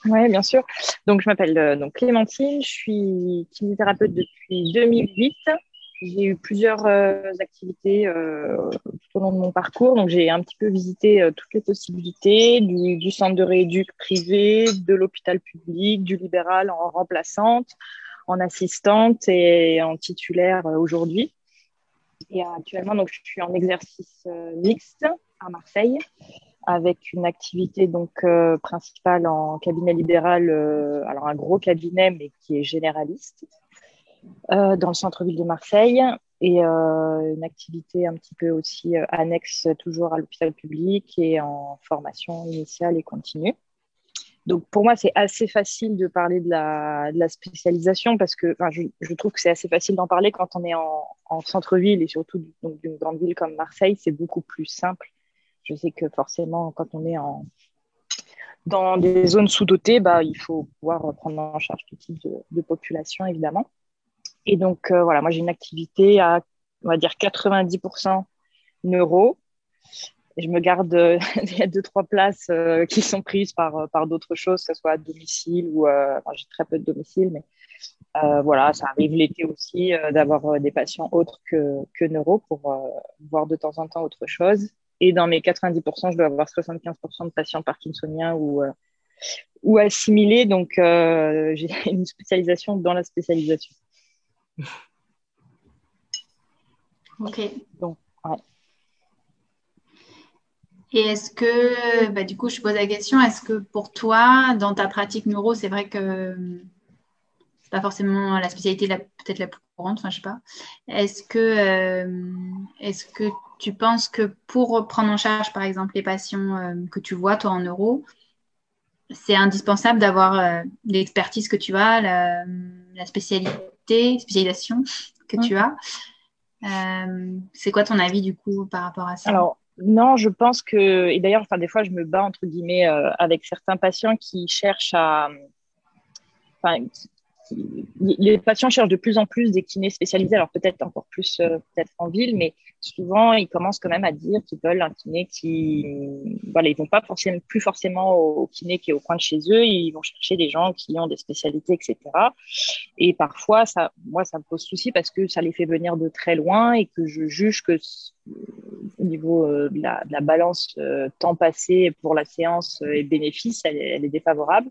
Oui, bien sûr. Donc, je m'appelle euh, donc Clémentine, je suis kinésithérapeute depuis 2008. J'ai eu plusieurs euh, activités euh, tout au long de mon parcours. Donc, j'ai un petit peu visité euh, toutes les possibilités du, centre de rééduc privé, de l'hôpital public, du libéral en remplaçante, en assistante et en titulaire aujourd'hui. Et actuellement, donc, je suis en exercice mixte à Marseille avec une activité donc principale en cabinet libéral, alors un gros cabinet mais qui est généraliste euh, dans le centre-ville de Marseille et euh, une activité un petit peu aussi euh, annexe toujours à l'hôpital public et en formation initiale et continue. Donc pour moi, c'est assez facile de parler de la, spécialisation parce que je, je, trouve que c'est assez facile d'en parler quand on est en, en centre-ville et surtout d'une grande ville comme Marseille, c'est beaucoup plus simple. Je sais que forcément, quand on est en, dans des zones sous-dotées, bah, il faut pouvoir prendre en charge tout type de, de population, évidemment. Et donc, euh, voilà, moi, j'ai une activité à, on va dire, 90% neuro. Je me garde, il y a deux, trois places euh, qui sont prises par, par d'autres choses, que ce soit à domicile ou, euh, j'ai très peu de domicile, mais voilà, ça arrive l'été aussi d'avoir des patients autres que, que neuro pour voir de temps en temps autre chose. Et dans mes 90%, je dois avoir 75% de patients parkinsoniens ou, euh, ou assimilés. Donc, euh, <laughs> j'ai une spécialisation dans la spécialisation. Ok. Donc, Et est-ce que, bah, du coup, je pose la question, est-ce que pour toi, dans ta pratique neuro, c'est vrai que c'est pas forcément la spécialité peut-être la plus courante, enfin, je sais pas. Est-ce que, euh, est-ce que tu penses que pour prendre en charge, par exemple, les patients euh, que tu vois, toi, en neuro, c'est indispensable d'avoir euh, l'expertise que tu as, la, spécialité, spécialisation que tu as. c'est quoi ton avis, du coup, par rapport à ça? Alors, non, je pense que, et d'ailleurs, enfin, des fois, je me bats entre guillemets avec certains patients qui cherchent à, enfin, les patients cherchent de plus en plus des kinés spécialisés, alors peut-être encore plus euh, peut-être en ville, mais souvent ils commencent quand même à dire qu'ils veulent un kiné qui, voilà, ils vont pas forcément plus forcément au, kiné qui est au coin de chez eux, ils vont chercher des gens qui ont des spécialités, etc. Et parfois, ça, moi, ça me pose souci parce que ça les fait venir de très loin et que je juge que au niveau euh, de, la, balance euh, temps passé pour la séance et bénéfice, elle, elle est défavorable.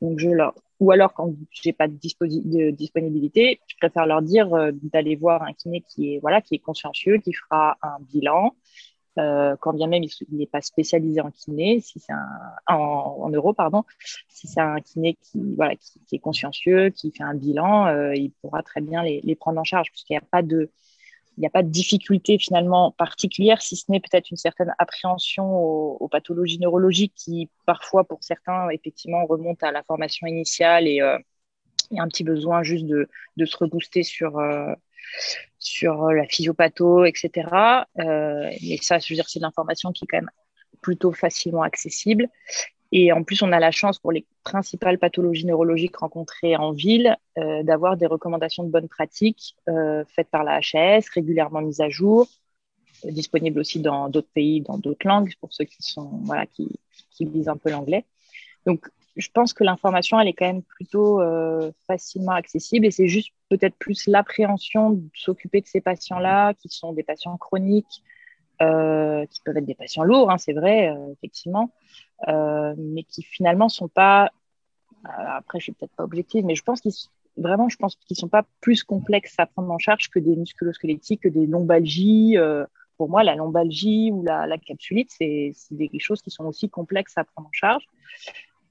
Donc je leur ou alors quand j'ai pas de, de, disponibilité, je préfère leur dire euh, d'aller voir un kiné qui est voilà qui est consciencieux, qui fera un bilan, euh, quand bien même il n'est pas spécialisé en kiné, si c'est un en, en, euro pardon, si c'est un kiné qui voilà qui, qui, est consciencieux, qui fait un bilan, euh, il pourra très bien les, les prendre en charge puisqu'il n'y a pas de il n'y a pas de difficulté finalement particulière, si ce n'est peut-être une certaine appréhension aux, pathologies neurologiques qui parfois pour certains effectivement remontent à la formation initiale et, euh, il y a un petit besoin juste de, se rebooster sur, euh, sur la physiopatho, etc. Euh, mais ça, je veux dire, c'est de l'information qui est quand même plutôt facilement accessible. Et en plus, on a la chance pour les principales pathologies neurologiques rencontrées en ville euh, d'avoir des recommandations de bonnes pratiques euh, faites par la HAS, régulièrement mises à jour, euh, disponibles aussi dans d'autres pays, dans d'autres langues, pour ceux qui sont voilà qui, qui lisent un peu l'anglais. Donc, je pense que l'information, elle est quand même plutôt facilement accessible et c'est juste peut-être plus l'appréhension de s'occuper de ces patients-là, qui sont des patients chroniques, euh, qui peuvent être des patients lourds, hein, c'est vrai, euh, effectivement, euh, mais qui finalement sont pas. après, je suis peut-être pas objective, mais je pense qu'ils vraiment, je pense qu'ils sont pas plus complexes à prendre en charge que des musculosquelettiques, que des lombalgies. pour moi, la lombalgie ou la, la capsulite, c'est des choses qui sont aussi complexes à prendre en charge.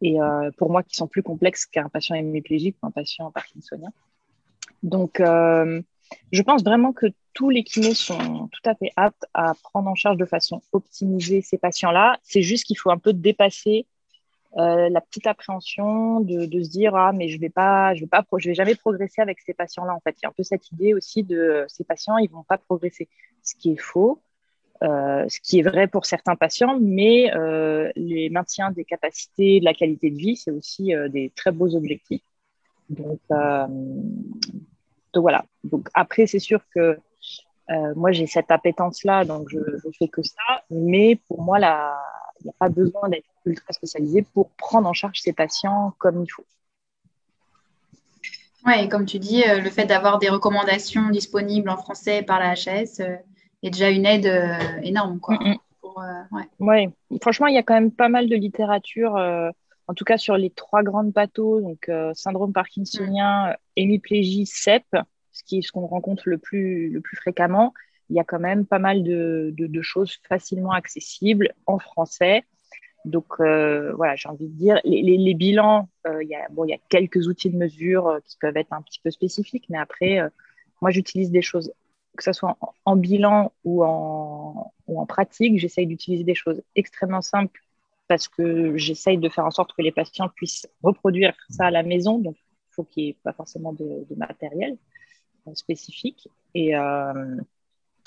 Et pour moi, qui sont plus complexes qu'un patient hémiplégique ou un patient parkinsonien. Donc, je pense vraiment que tous les kinés sont tout à fait aptes à prendre en charge de façon optimisée ces patients-là. C'est juste qu'il faut un peu dépasser euh, la petite appréhension de, se dire ah mais je vais pas je vais pas je vais jamais progresser avec ces patients-là en fait. Il y a un peu cette idée aussi de ces patients ils vont pas progresser. Ce qui est faux euh, ce qui est vrai pour certains patients mais euh, les maintiens des capacités de la qualité de vie c'est aussi euh, des très beaux objectifs. Donc donc voilà. Donc après, c'est sûr que euh, moi, j'ai cette appétence-là, donc je ne fais que ça. Mais pour moi, il n'y a pas besoin d'être ultra spécialisé pour prendre en charge ces patients comme il faut. Oui, et comme tu dis, euh, le fait d'avoir des recommandations disponibles en français par la HAS euh, est déjà une aide énorme. Quoi, ouais. franchement, il y a quand même pas mal de littérature en tout cas sur les trois grandes pathos, donc euh, syndrome parkinsonien, mm. Hémiplégie, CEP, ce qu'on rencontre le plus, fréquemment, il y a quand même pas mal de, choses facilement accessibles en français. Donc euh, voilà, j'ai envie de dire, les, bilans, euh, il, y a, bon, il y a quelques outils de mesure qui peuvent être un petit peu spécifiques, mais après, moi j'utilise des choses, que ce soit en, bilan ou en, ou en pratique, j'essaye d'utiliser des choses extrêmement simples parce que j'essaye de faire en sorte que les patients puissent reproduire ça à la maison. Donc, faut qu'il n'y ait pas forcément de, matériel euh, spécifique et, euh,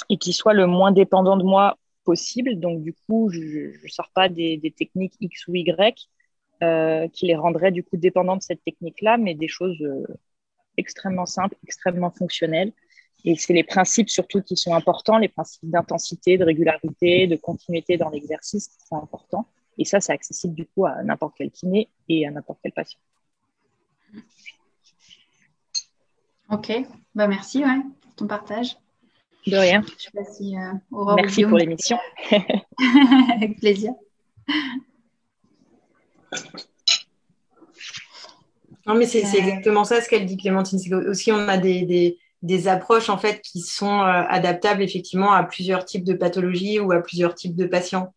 et qu'il soit le moins dépendant de moi possible. Donc, du coup, je ne sors pas des, techniques X ou Y euh, qui les rendraient du coup dépendants de cette technique-là, mais des choses extrêmement simples, extrêmement fonctionnelles. Et c'est les principes surtout qui sont importants, les principes d'intensité, de régularité, de continuité dans l'exercice qui sont importants. Et ça, c'est accessible du coup à n'importe quel kiné et à n'importe quel patient. Ok, bah merci ouais, pour ton partage. De rien. Je sais pas si, Merci pour l'émission. <laughs> <laughs> Avec plaisir. Non, mais c'est exactement ça ce qu'elle dit, Clémentine. C'est aussi on a des, des, approches en fait qui sont adaptables effectivement à plusieurs types de pathologies ou à plusieurs types de patients.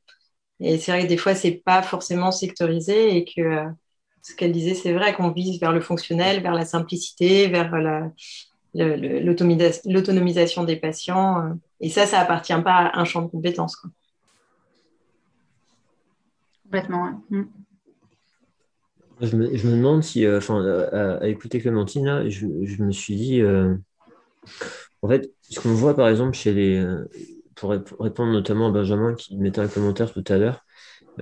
Et c'est vrai que des fois, c'est pas forcément sectorisé et que ce qu'elle disait, c'est vrai qu'on vise vers le fonctionnel, vers la simplicité, vers l'autonomisation des patients. Et ça, ça appartient pas à un champ de compétences. Complètement, mm. Je me, je me, demande si, euh, enfin, à, écouter Clémentine, je, je, me suis dit, euh, en fait, ce qu'on voit par exemple chez les, euh, pour répondre notamment à Benjamin qui mettait un commentaire tout à l'heure,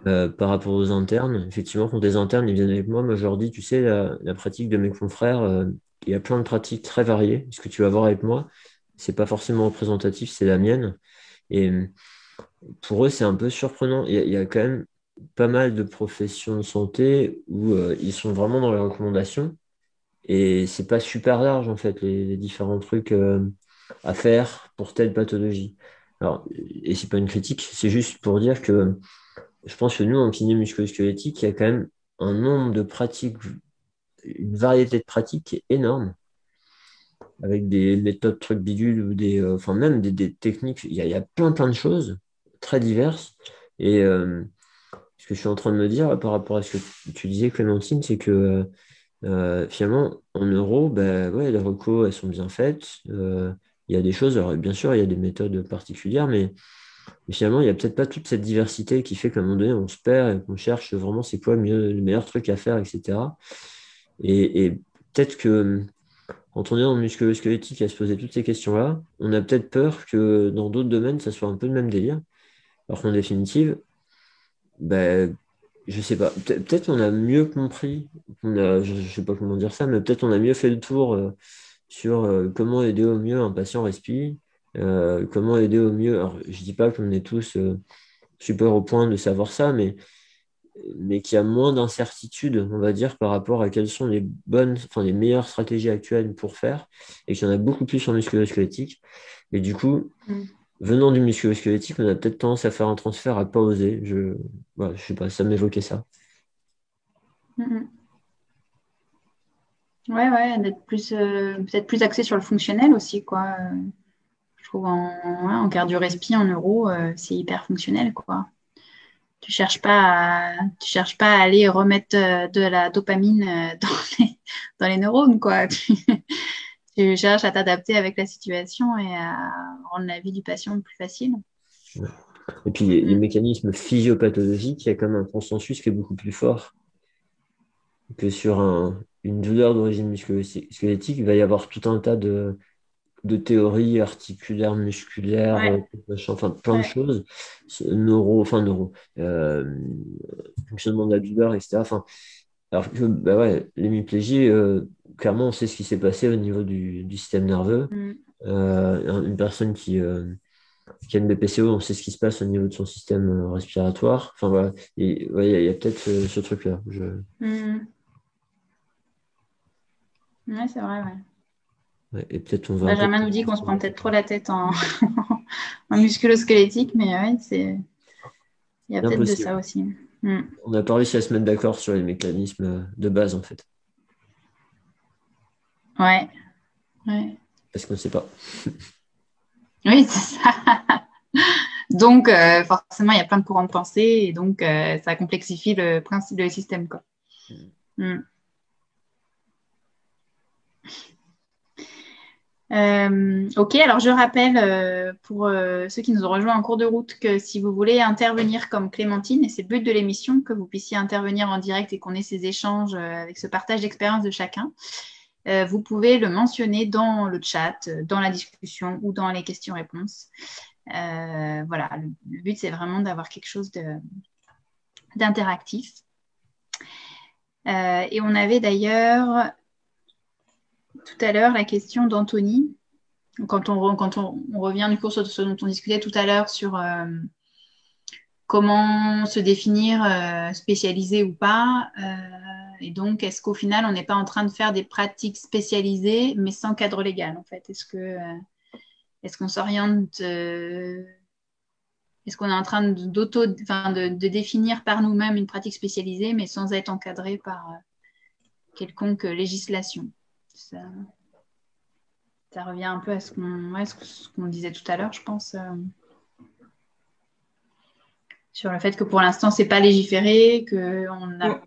euh, par rapport aux internes, effectivement, quand des internes ils viennent avec moi, moi je leur dis, tu sais, la, pratique de mes confrères, euh, il y a plein de pratiques très variées. Ce que tu vas voir avec moi, c'est pas forcément représentatif, c'est la mienne. Et pour eux, c'est un peu surprenant. Il y, a, quand même pas mal de professions de santé où euh, ils sont vraiment dans les recommandations. Et c'est pas super large, en fait, les, les différents trucs à faire pour telle pathologie. Alors, et c'est pas une critique, c'est juste pour dire que je pense que nous, en kiné musculo-squelettique, il y a quand même un nombre de pratiques, une variété de pratiques énorme, avec des méthodes trucs bidules ou des, euh, enfin même des, techniques. Il y, a, plein plein de choses très diverses. Et euh, ce que je suis en train de me dire par rapport à ce que tu disais, Clémentine, c'est que euh, finalement, en euro, ben, ouais, les recos, elles sont bien faites. il y a des choses, alors, bien sûr, il y a des méthodes particulières, mais mais finalement, il n'y a peut-être pas toute cette diversité qui fait qu'à un moment donné, on se perd et qu'on cherche vraiment c'est quoi le meilleur truc à faire, etc. Et, peut-être que en tournant dans le musculo-squelettique à se poser toutes ces questions-là, on a peut-être peur que dans d'autres domaines, ça soit un peu le même délire. Alors qu'en définitive, ben, je sais pas, peut-être qu'on a mieux compris, on je ne sais pas comment dire ça, mais peut-être on a mieux fait le tour euh, sur euh, comment aider au mieux un patient respi, euh, comment aider au mieux? Alors, je dis pas qu'on est tous euh, super au point de savoir ça, mais, mais qu'il y a moins d'incertitude, on va dire, par rapport à quelles sont les bonnes, enfin les meilleures stratégies actuelles pour faire, et qu'il y en a beaucoup plus en musculo-squelettique. Et du coup, mm. venant du musculo-squelettique, on a peut-être tendance à faire un transfert à pas oser. Je, voilà, je sais pas, ça m'évoquait ça. Mm-hmm. Ouais, ouais, d'être plus, euh, peut-être plus axé sur le fonctionnel aussi, quoi en, cardio-respi, en neuro, euh, c'est hyper fonctionnel, quoi. Tu cherches pas tu cherches pas à aller remettre euh, de la dopamine euh, <laughs> dans les, neurones, quoi. <laughs> Tu, cherches à t'adapter avec la situation et à rendre la vie du patient plus facile. Et puis les, mm. mécanismes physiopathologiques, il y a quand même un consensus qui est beaucoup plus fort que sur une douleur d'origine musculo-squelettique. Il va y avoir tout un tas de, de théories articulaires, musculaires, euh, enfin plein de choses, neuro, enfin neuro, euh, fonctionnement de la douleur, etc. Enfin, alors que bah ouais, l'hémiplégie, euh, clairement, on sait ce qui s'est passé au niveau du, système nerveux. Mm. une personne qui, qui a une BPCO, on sait ce qui se passe au niveau de son système respiratoire. Enfin voilà, il y a, peut-être ce, truc-là. Je... Mm. Ouais, c'est vrai, ouais et peut-être on va. Benjamin nous dit qu'on se prend peut-être trop la tête en, <laughs> en musculo-squelettique, mais ouais, c'est. Il y a peut-être de ça aussi. Hmm. On n'a pas réussi à se mettre d'accord sur les mécanismes de base, en fait. Ouais. ouais. Parce qu'on ne sait pas. <laughs> oui, c'est ça. <laughs> donc, euh, forcément, il y a plein de courants de pensée et donc, euh, ça complexifie le principe, le système. Quoi. Hmm. Hmm. Euh, ok, alors je rappelle euh, pour euh, ceux qui nous ont rejoints en cours de route que si vous voulez intervenir comme Clémentine, et c'est le but de l'émission, que vous puissiez intervenir en direct et qu'on ait ces échanges avec ce partage d'expérience de chacun, vous pouvez le mentionner dans le chat, dans la discussion ou dans les questions-réponses. voilà, le, but c'est vraiment d'avoir quelque chose d'interactif. et on avait d'ailleurs tout à l'heure la question d'Anthony, quand, on, revient du coup sur ce dont on discutait tout à l'heure sur euh, comment se définir euh, spécialisé ou pas. Euh, et donc, est-ce qu'au final, on n'est pas en train de faire des pratiques spécialisées, mais sans cadre légal, en fait? Est-ce qu'on s'oriente Est-ce qu'on est en train d'auto, de, définir par nous-mêmes une pratique spécialisée, mais sans être encadré par quelconque législation? Ça, ça, revient un peu à ce qu'on disait tout à l'heure, je pense sur le fait que pour l'instant, c'est pas légiféré, qu'on n'a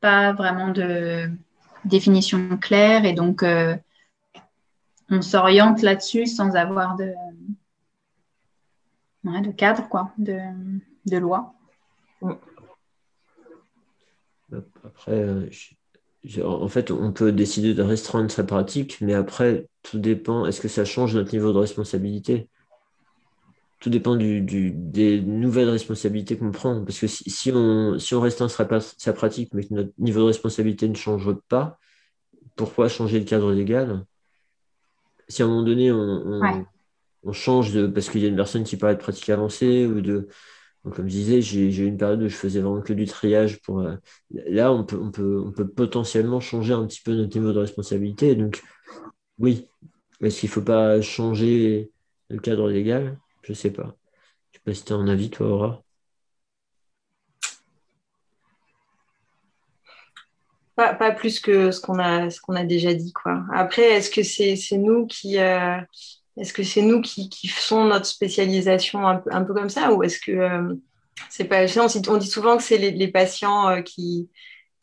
pas vraiment de définition claire et donc euh, on s'oriente là-dessus sans avoir de, de cadre, quoi, de, de loi. Après, euh, en fait, on peut décider de restreindre sa pratique, mais après, tout dépend. Est-ce que ça change notre niveau de responsabilité? Tout dépend du, des nouvelles responsabilités qu'on prend. Parce que si, on, si on restreint sa pratique, mais que notre niveau de responsabilité ne change pas, pourquoi changer le cadre légal? Si à un moment donné, on, change de, parce qu'il y a une personne qui parle de pratique avancée, ou de. Comme je disais, j'ai eu une période où je faisais vraiment que du triage. Pour, euh, là, on peut, potentiellement changer un petit peu notre niveau de responsabilité. Donc, oui. Est-ce qu'il ne faut pas changer le cadre légal? Je sais pas. Je sais pas si tu as un avis, toi, Aura. Pas, plus que ce qu'on a, ce qu'on a déjà dit. Quoi. Après, est-ce que c'est nous qui. Euh, est-ce que c'est nous qui, qui faisons notre spécialisation un, peu comme ça ou est-ce que euh, c'est pas on, dit souvent que c'est les, patients euh, qui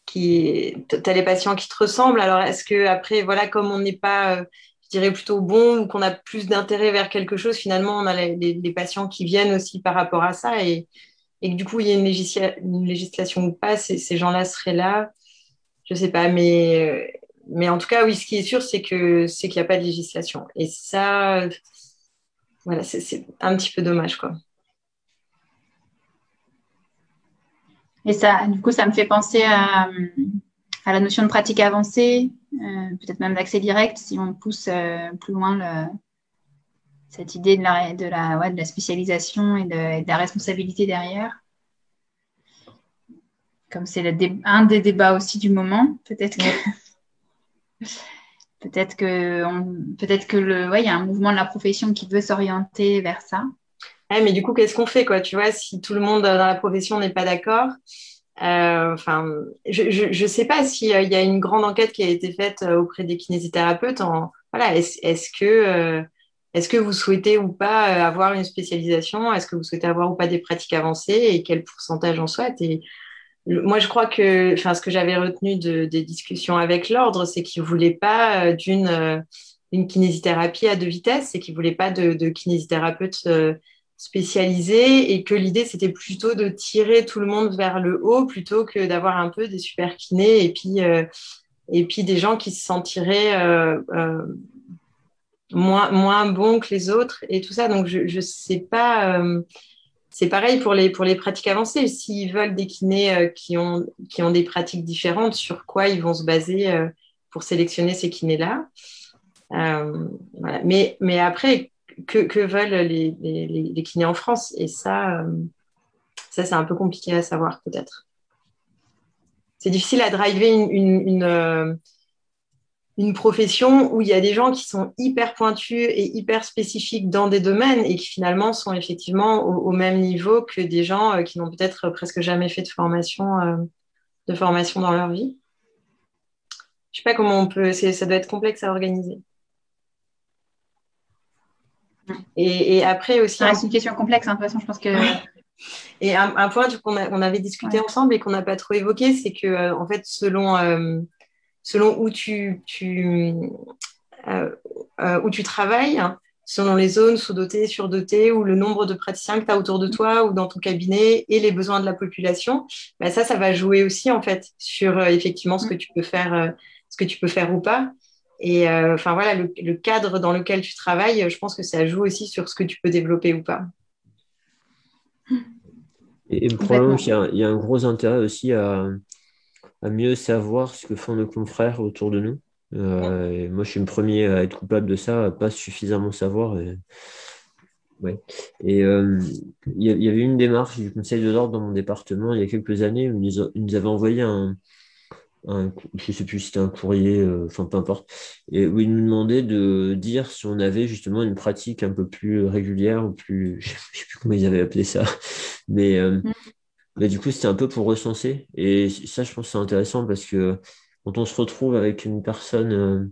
qui as les patients qui te ressemblent alors est-ce que après voilà comme on n'est pas dirais plutôt bon ou qu'on a plus d'intérêt vers quelque chose, finalement, on a les, patients qui viennent aussi par rapport à ça et, et que du coup, il y a une, législation ou pas, ces, gens-là seraient là. Je sais pas, mais, mais en tout cas, oui, ce qui est sûr, c'est que c'est qu'il n'y a pas de législation. Et ça, voilà, c'est un petit peu dommage, quoi. Et ça, du coup, ça me fait penser à, à la notion de pratique avancée, euh, peut-être même d'accès direct si on pousse euh, plus loin cette idée de la, de la, de la spécialisation et de, la responsabilité derrière. Comme c'est un des débats aussi du moment, peut-être que peut-être que y a un mouvement de la profession qui veut s'orienter vers ça. mais du coup, qu'est-ce qu'on fait quoi Tu vois, si tout le monde dans la profession n'est pas d'accord, euh, je ne sais pas s'il y a une grande enquête qui a été faite euh, auprès des kinésithérapeutes. Voilà, est-ce que, euh, est que vous souhaitez ou pas avoir une spécialisation? Est-ce que vous souhaitez avoir ou pas des pratiques avancées? Et quel pourcentage en soit Et moi, je crois que, ce que j'avais retenu de, des discussions avec l'ordre, c'est qu'ils ne voulaient pas d'une une kinésithérapie à deux vitesses et qu'ils ne voulaient pas de, de kinésithérapeutes spécialisé et que l'idée c'était plutôt de tirer tout le monde vers le haut plutôt que d'avoir un peu des super kinés et puis euh, et puis des gens qui se sentiraient euh, euh, moins moins bons que les autres et tout ça. Donc je je sais pas c'est pareil pour les pour les pratiques avancées s'ils veulent des kinés qui ont qui ont des pratiques différentes sur quoi ils vont se baser pour sélectionner ces kinés là voilà. mais mais après que, veulent les, les, kinés en France? Et ça, euh, ça c'est un peu compliqué à savoir peut-être. C'est difficile à driver euh, une, profession où il y a des gens qui sont hyper pointus et hyper spécifiques dans des domaines et qui finalement sont effectivement au, même niveau que des gens euh, qui n'ont peut-être presque jamais fait de formation, de formation dans leur vie. Je sais pas comment on peut, ça doit être complexe à organiser. Et, après aussi. C'est une question complexe, hein, de toute façon, je pense que. Et un, point qu'on on avait discuté ensemble et qu'on n'a pas trop évoqué, c'est que, euh, en fait, selon, euh, selon où tu, tu euh, où tu travailles, selon les zones sous-dotées, surdotées, ou le nombre de praticiens que tu as autour de toi ou dans ton cabinet et les besoins de la population, bah ça, ça va jouer aussi, en fait, sur effectivement ce que tu peux faire, ce que tu peux faire ou pas. Et euh, enfin voilà, le, cadre dans lequel tu travailles, je pense que ça joue aussi sur ce que tu peux développer ou pas. Et, probablement qu'il y, a un gros intérêt aussi à, mieux savoir ce que font nos confrères autour de nous. Euh, moi, je suis le premier à être coupable de ça, à pas suffisamment savoir. Et, ouais. et euh, il y, avait une démarche du Conseil de l'ordre dans mon département il y a quelques années où ils nous avaient envoyé un, un, je sais plus si c'était un courrier, euh, enfin peu importe, et où il nous demandait de dire si on avait justement une pratique un peu plus régulière, ou plus, je sais, sais plus comment ils avaient appelé ça, <laughs> mais, mm. Mais du coup c'était un peu pour recenser, et ça je pense c'est intéressant parce que quand on se retrouve avec une personne euh,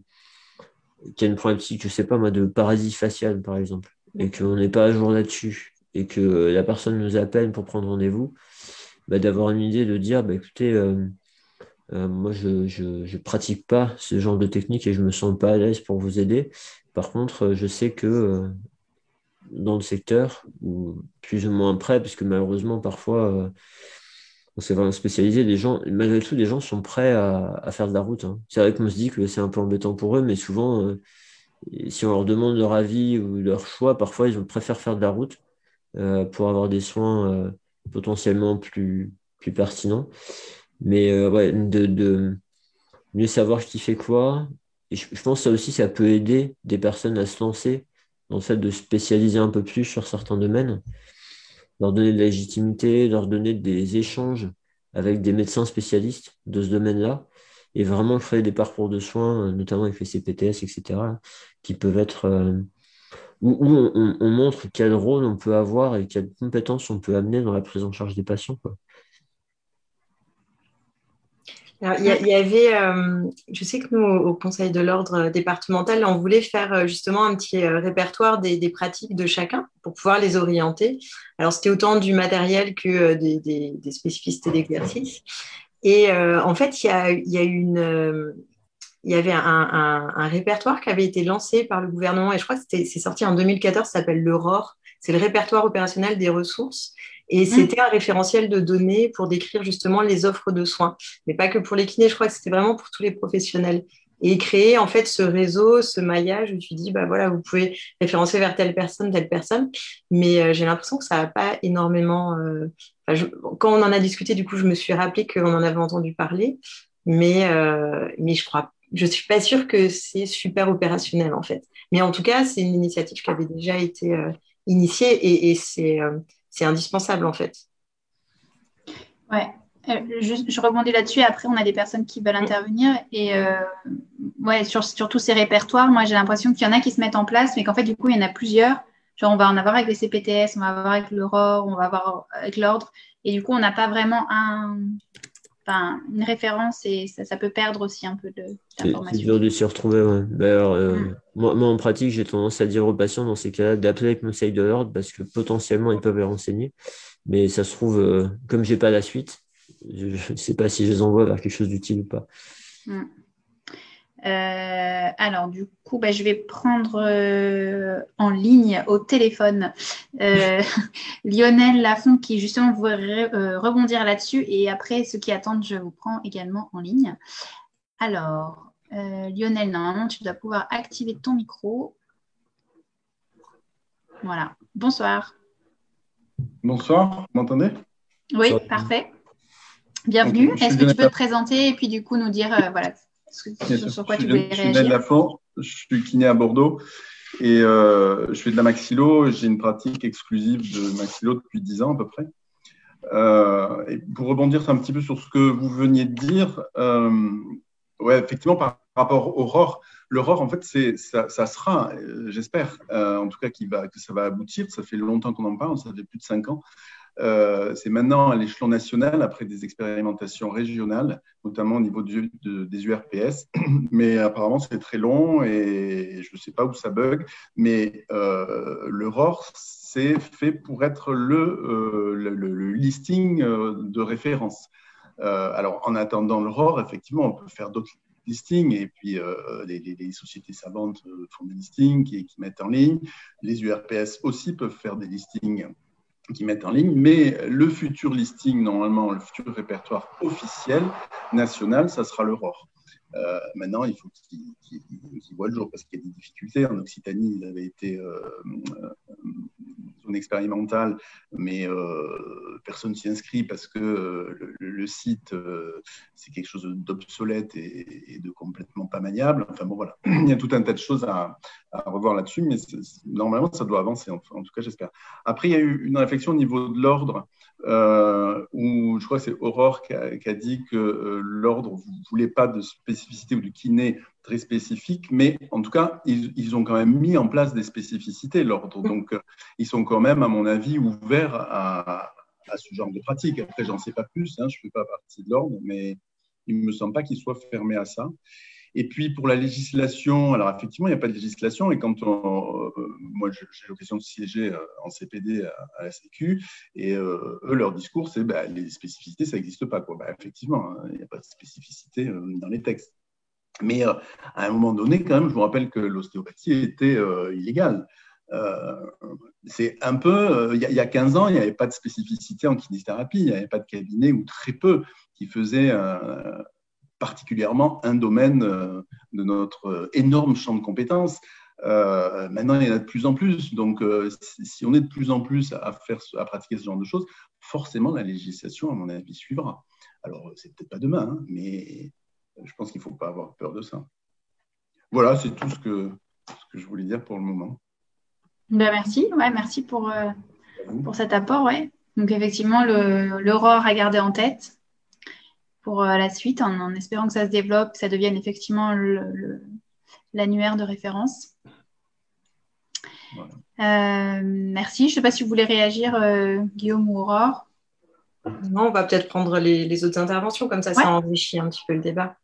qui a une problématique, je sais pas moi, de paralysie faciale par exemple, et qu'on n'est pas à jour là-dessus, et que la personne nous appelle pour prendre rendez-vous, bah, d'avoir une idée de dire, bah, écoutez, euh, moi, je ne pratique pas ce genre de technique et je ne me sens pas à l'aise pour vous aider. Par contre, euh, je sais que euh, dans le secteur, ou plus ou moins près, parce que malheureusement, parfois, on s'est vraiment spécialisé, les gens, malgré tout, les gens sont prêts à, faire de la route. Hein. C'est vrai qu'on se dit que c'est un peu embêtant pour eux, mais souvent, si on leur demande leur avis ou leur choix, parfois, ils préfèrent faire de la route pour avoir des soins potentiellement plus, plus pertinents. Mais euh, ouais, de, mieux savoir qui fait quoi. Et je, pense que ça aussi, ça peut aider des personnes à se lancer dans le fait de spécialiser un peu plus sur certains domaines, leur donner de la légitimité, leur donner des échanges avec des médecins spécialistes de ce domaine-là, et vraiment créer des parcours de soins, notamment avec les CPTS, etc., qui peuvent être euh, où, on, on, montre quel rôle on peut avoir et quelles compétences on peut amener dans la prise en charge des patients. Il y, avait, euh, je sais que nous, au Conseil de l'ordre départemental, on voulait faire euh, justement un petit euh, répertoire des, pratiques de chacun pour pouvoir les orienter. Alors, c'était autant du matériel que des, spécificités d'exercice. Et en fait, il y, avait un, répertoire qui avait été lancé par le gouvernement, et je crois que c'est sorti en 2014, ça s'appelle l'Aurore. C'est le répertoire opérationnel des ressources. Et mmh. c'était un référentiel de données pour décrire justement les offres de soins. Mais pas que pour les kinés, je crois que c'était vraiment pour tous les professionnels. Et créer en fait ce réseau, ce maillage où tu dis, bah voilà, vous pouvez référencer vers telle personne, telle personne. Mais euh, j'ai l'impression que ça n'a pas énormément. Euh, quand on en a discuté, du coup, je me suis rappelé qu'on en avait entendu parler. Mais, euh, mais je crois je suis pas sûre que c'est super opérationnel en fait. Mais en tout cas, c'est une initiative qui avait déjà été initiée et, et c'est c'est indispensable en fait. Ouais, euh, je, rebondis là-dessus. Après, on a des personnes qui veulent intervenir. Et euh, ouais, sur, tous ces répertoires, moi, j'ai l'impression qu'il y en a qui se mettent en place, mais qu'en fait, du coup, il y en a plusieurs. Genre, on va en avoir avec les CPTS, on va avoir avec l'Aurore, on va avoir avec l'Ordre. Et du coup, on n'a pas vraiment un, une référence et ça, peut perdre aussi un peu d'informations. C'est dur de s'y retrouver. Ouais. Euh, mm. moi, en pratique, j'ai tendance à dire aux patients dans ces cas-là d'appeler avec conseil de l'ordre parce que potentiellement, ils peuvent les renseigner. Mais ça se trouve, euh, comme j'ai pas la suite, je ne sais pas si je les envoie vers quelque chose d'utile ou pas. Mm. Euh, alors, du coup, bah, je vais prendre euh, en ligne au téléphone euh, <laughs> Lionel Lafont qui justement voudrait rebondir là-dessus. Et après, ceux qui attendent, je vous prends également en ligne. Alors, Lionel, normalement, tu dois pouvoir activer ton micro. Voilà. Bonsoir. Bonsoir, vous m'entendez? Oui, parfait. Bienvenue. Est-ce que tu peux te présenter et puis du coup nous dire voilà, sur, quoi tu voulais réagir? Je suis kiné à Bordeaux et euh, je fais de la maxillo. J'ai une pratique exclusive de maxillo depuis 10 ans à peu près. Euh, et pour rebondir un petit peu sur ce que vous veniez de dire, euh, ouais, effectivement, par rapport au ROR, le ROR, en fait, ça, ça sera, j'espère, en tout cas, va, que ça va aboutir. Ça fait longtemps qu'on en parle, ça fait plus de 5 ans. Euh, c'est maintenant à l'échelon national, après des expérimentations régionales, notamment au niveau des URPS. <clears throat> Mais apparemment, c'est très long et je ne sais pas où ça bug. Mais euh, le ROR, c'est fait pour être le, euh, listing de référence. alors, en attendant le ROR, effectivement, on peut faire d'autres listings et puis les, sociétés savantes font des listings qui, qui mettent en ligne. Les URPS aussi peuvent faire des listings qui mettent en ligne, mais le futur listing, normalement, le futur répertoire officiel national, ça sera l'Aurore. Euh, maintenant, il faut qu'il voit le jour parce qu'il y a des difficultés. En Occitanie, il avait été euh, en expérimental, mais personne s'y inscrit parce que le, site, c'est quelque chose d'obsolète et, de complètement pas maniable. Enfin bon, voilà, il y a tout un tas de choses à, revoir là-dessus, mais normalement, ça doit avancer, en, tout cas, j'espère. Après, il y a eu une réflexion au niveau de l'ordre euh, où je crois que c'est Aurore qui a, dit que euh, l'ordre ne voulait pas de spécificité ou de kiné très spécifique, mais en tout cas, ils, ont quand même mis en place des spécificités, l'ordre. Donc, euh, ils sont quand même, à mon avis, ouverts à, ce genre de pratique. Après, j'en sais pas plus, hein, je ne fais pas partie de l'ordre, mais il ne me semble pas qu'ils soient fermés à ça. Et puis pour la législation, alors effectivement, il n'y a pas de législation. Et quand on, euh, moi, j'ai l'occasion de siéger euh, en CPD à, la Sécu, et euh, eux, leur discours, c'est bah, les spécificités, ça n'existe pas. Quoi. Bah, effectivement, hein, il n'y a pas de spécificité dans les textes. Mais à un moment donné, quand même, je vous rappelle que l'ostéopathie était illégale. c'est un peu, il y, a 15 ans, il n'y avait pas de spécificité en kinésithérapie, il n'y avait pas de cabinet ou très peu qui faisait particulièrement un domaine euh, de notre euh, énorme champ de compétences. Euh, maintenant, il y en a de plus en plus. Donc, si on est de plus en plus à, faire, à pratiquer ce genre de choses, forcément, la législation, à mon avis, suivra. Alors, c'est peut-être pas demain, hein, mais je pense qu'il ne faut pas avoir peur de ça. Voilà, c'est tout ce que, ce que je voulais dire pour le moment. Ben merci, ouais, merci pour, pour cet apport. Ouais. Donc, effectivement, l'aurore à garder en tête pour euh, la suite, en, espérant que ça se développe, que ça devienne effectivement l'annuaire de référence. Euh, merci. Je ne sais pas si vous voulez réagir, euh, Guillaume ou Aurore. Non, on va peut-être prendre les, autres interventions, comme ça, ça enrichit un petit peu le débat.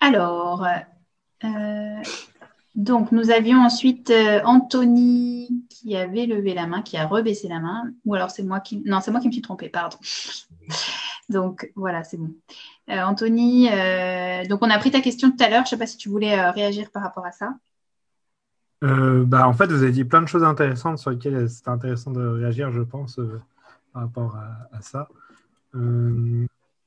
Alors, donc nous avions ensuite Anthony qui avait levé la main, qui a rebaissé la main, ou alors c'est moi qui... Non, c'est moi qui me suis trompée, pardon. <laughs> Donc voilà, c'est bon. Euh, Anthony, euh, donc on a pris ta question tout à l'heure. Je ne sais pas si tu voulais euh, réagir par rapport à ça. bah, en fait, vous avez dit plein de choses intéressantes sur lesquelles c'était intéressant de réagir, je pense, par rapport à, ça.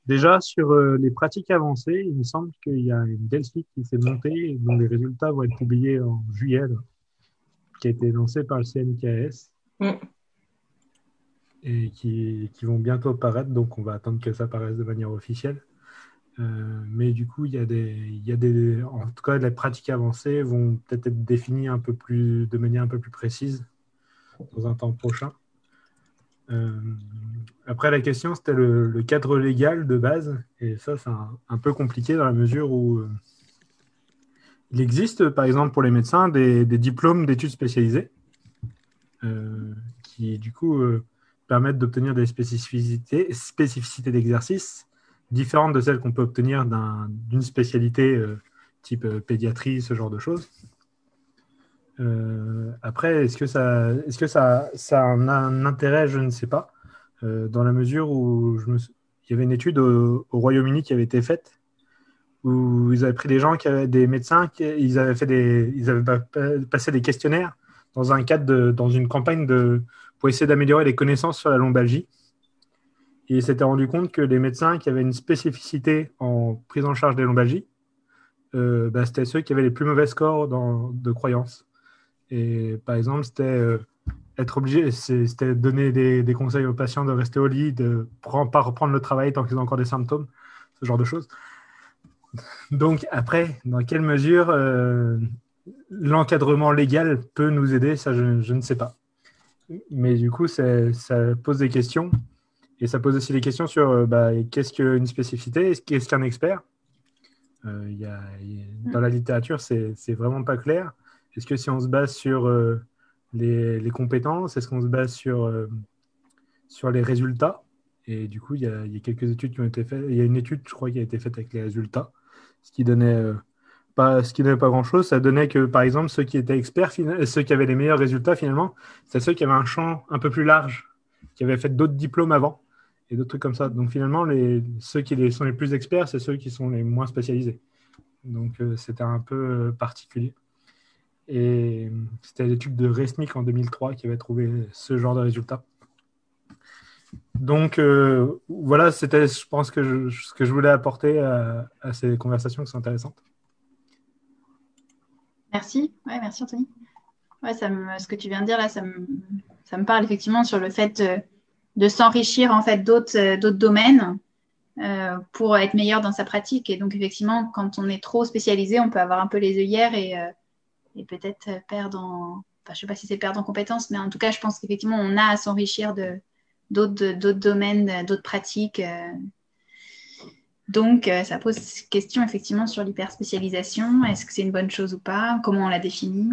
Déjà, sur les pratiques avancées, il me semble qu'il y a une Delphi qui s'est montée, dont les résultats vont être publiés en juillet, qui a été lancée par le CNKS. Mm et qui, qui, vont bientôt paraître, donc on va attendre que ça paraisse de manière officielle. Euh, mais du coup, il y, a des, il y a des, en tout cas, les pratiques avancées vont peut-être être définies un peu plus, de manière un peu plus précise dans un temps prochain. Euh, après, la question, c'était le, cadre légal de base, et ça, c'est un, peu compliqué dans la mesure où euh, il existe, par exemple, pour les médecins, des, diplômes d'études spécialisées qui, du coup, permettent d'obtenir des spécificités, spécificités d'exercice différentes de celles qu'on peut obtenir d'une spécialité euh, type euh, pédiatrie, ce genre de choses. Euh, après, est-ce que, ça, est -ce que ça, ça a un, intérêt? Je ne sais pas. dans la mesure où je me, il y avait une étude au, Royaume-Uni qui avait été faite où ils avaient pris des gens qui avaient des médecins, qui, ils avaient fait des, ils avaient passé des questionnaires dans un cadre de, dans une campagne de, pour essayer d'améliorer les connaissances sur la lombalgie. Et il s'était rendu compte que les médecins qui avaient une spécificité en prise en charge des lombalgies, euh, bah, c'était ceux qui avaient les plus mauvais scores de croyances. Et par exemple, c'était euh, être obligé, c'était donner des, conseils aux patients de rester au lit, de ne pas reprendre le travail tant qu'ils ont encore des symptômes, ce genre de choses. Donc après, dans quelle mesure euh, l'encadrement légal peut nous aider, ça je ne sais pas mais du coup, ça, pose des questions. Et ça pose aussi des questions sur euh, bah, qu'est-ce qu'une spécificité, qu'est-ce qu'un expert? Dans la littérature, c'est vraiment pas clair. Est-ce que si on se base sur euh, les, compétences, est-ce qu'on se base sur, euh, sur les résultats? Et du coup, il y, a, quelques études qui ont été faites. Il y a une étude, je crois, qui a été faite avec les résultats, ce qui donnait pas, ce qui donnait pas grand-chose. Ça donnait que, par exemple, ceux qui étaient experts, ceux qui avaient les meilleurs résultats, finalement, c'est ceux qui avaient un champ un peu plus large, qui avaient fait d'autres diplômes avant et d'autres trucs comme ça. Donc, finalement, ceux qui sont les plus experts, c'est ceux qui sont les moins spécialisés. Donc, euh, c'était un peu euh, particulier. Et c'était l'étude de Resnick en 2003 qui avait trouvé ce genre de résultats. Donc euh, voilà, c'était, je pense, que ce que je voulais apporter à, ces conversations qui sont intéressantes. Merci. Ouais, merci Anthony. Ouais, ça me, ce que tu viens de dire là, ça me, ça me parle effectivement sur le fait de, s'enrichir en fait d'autres, d'autres domaines euh, pour être meilleur dans sa pratique. Et donc, effectivement, quand on est trop spécialisé, on peut avoir un peu les œillères et, euh, et peut-être perdre en. Enfin, je sais pas si c'est perdre en compétences, mais en tout cas, je pense qu'effectivement, on a à s'enrichir de, d'autres, domaines, d'autres pratiques. Euh. Donc, ça pose question effectivement sur l'hyperspécialisation. Est-ce que c'est une bonne chose ou pas? Comment on la définit?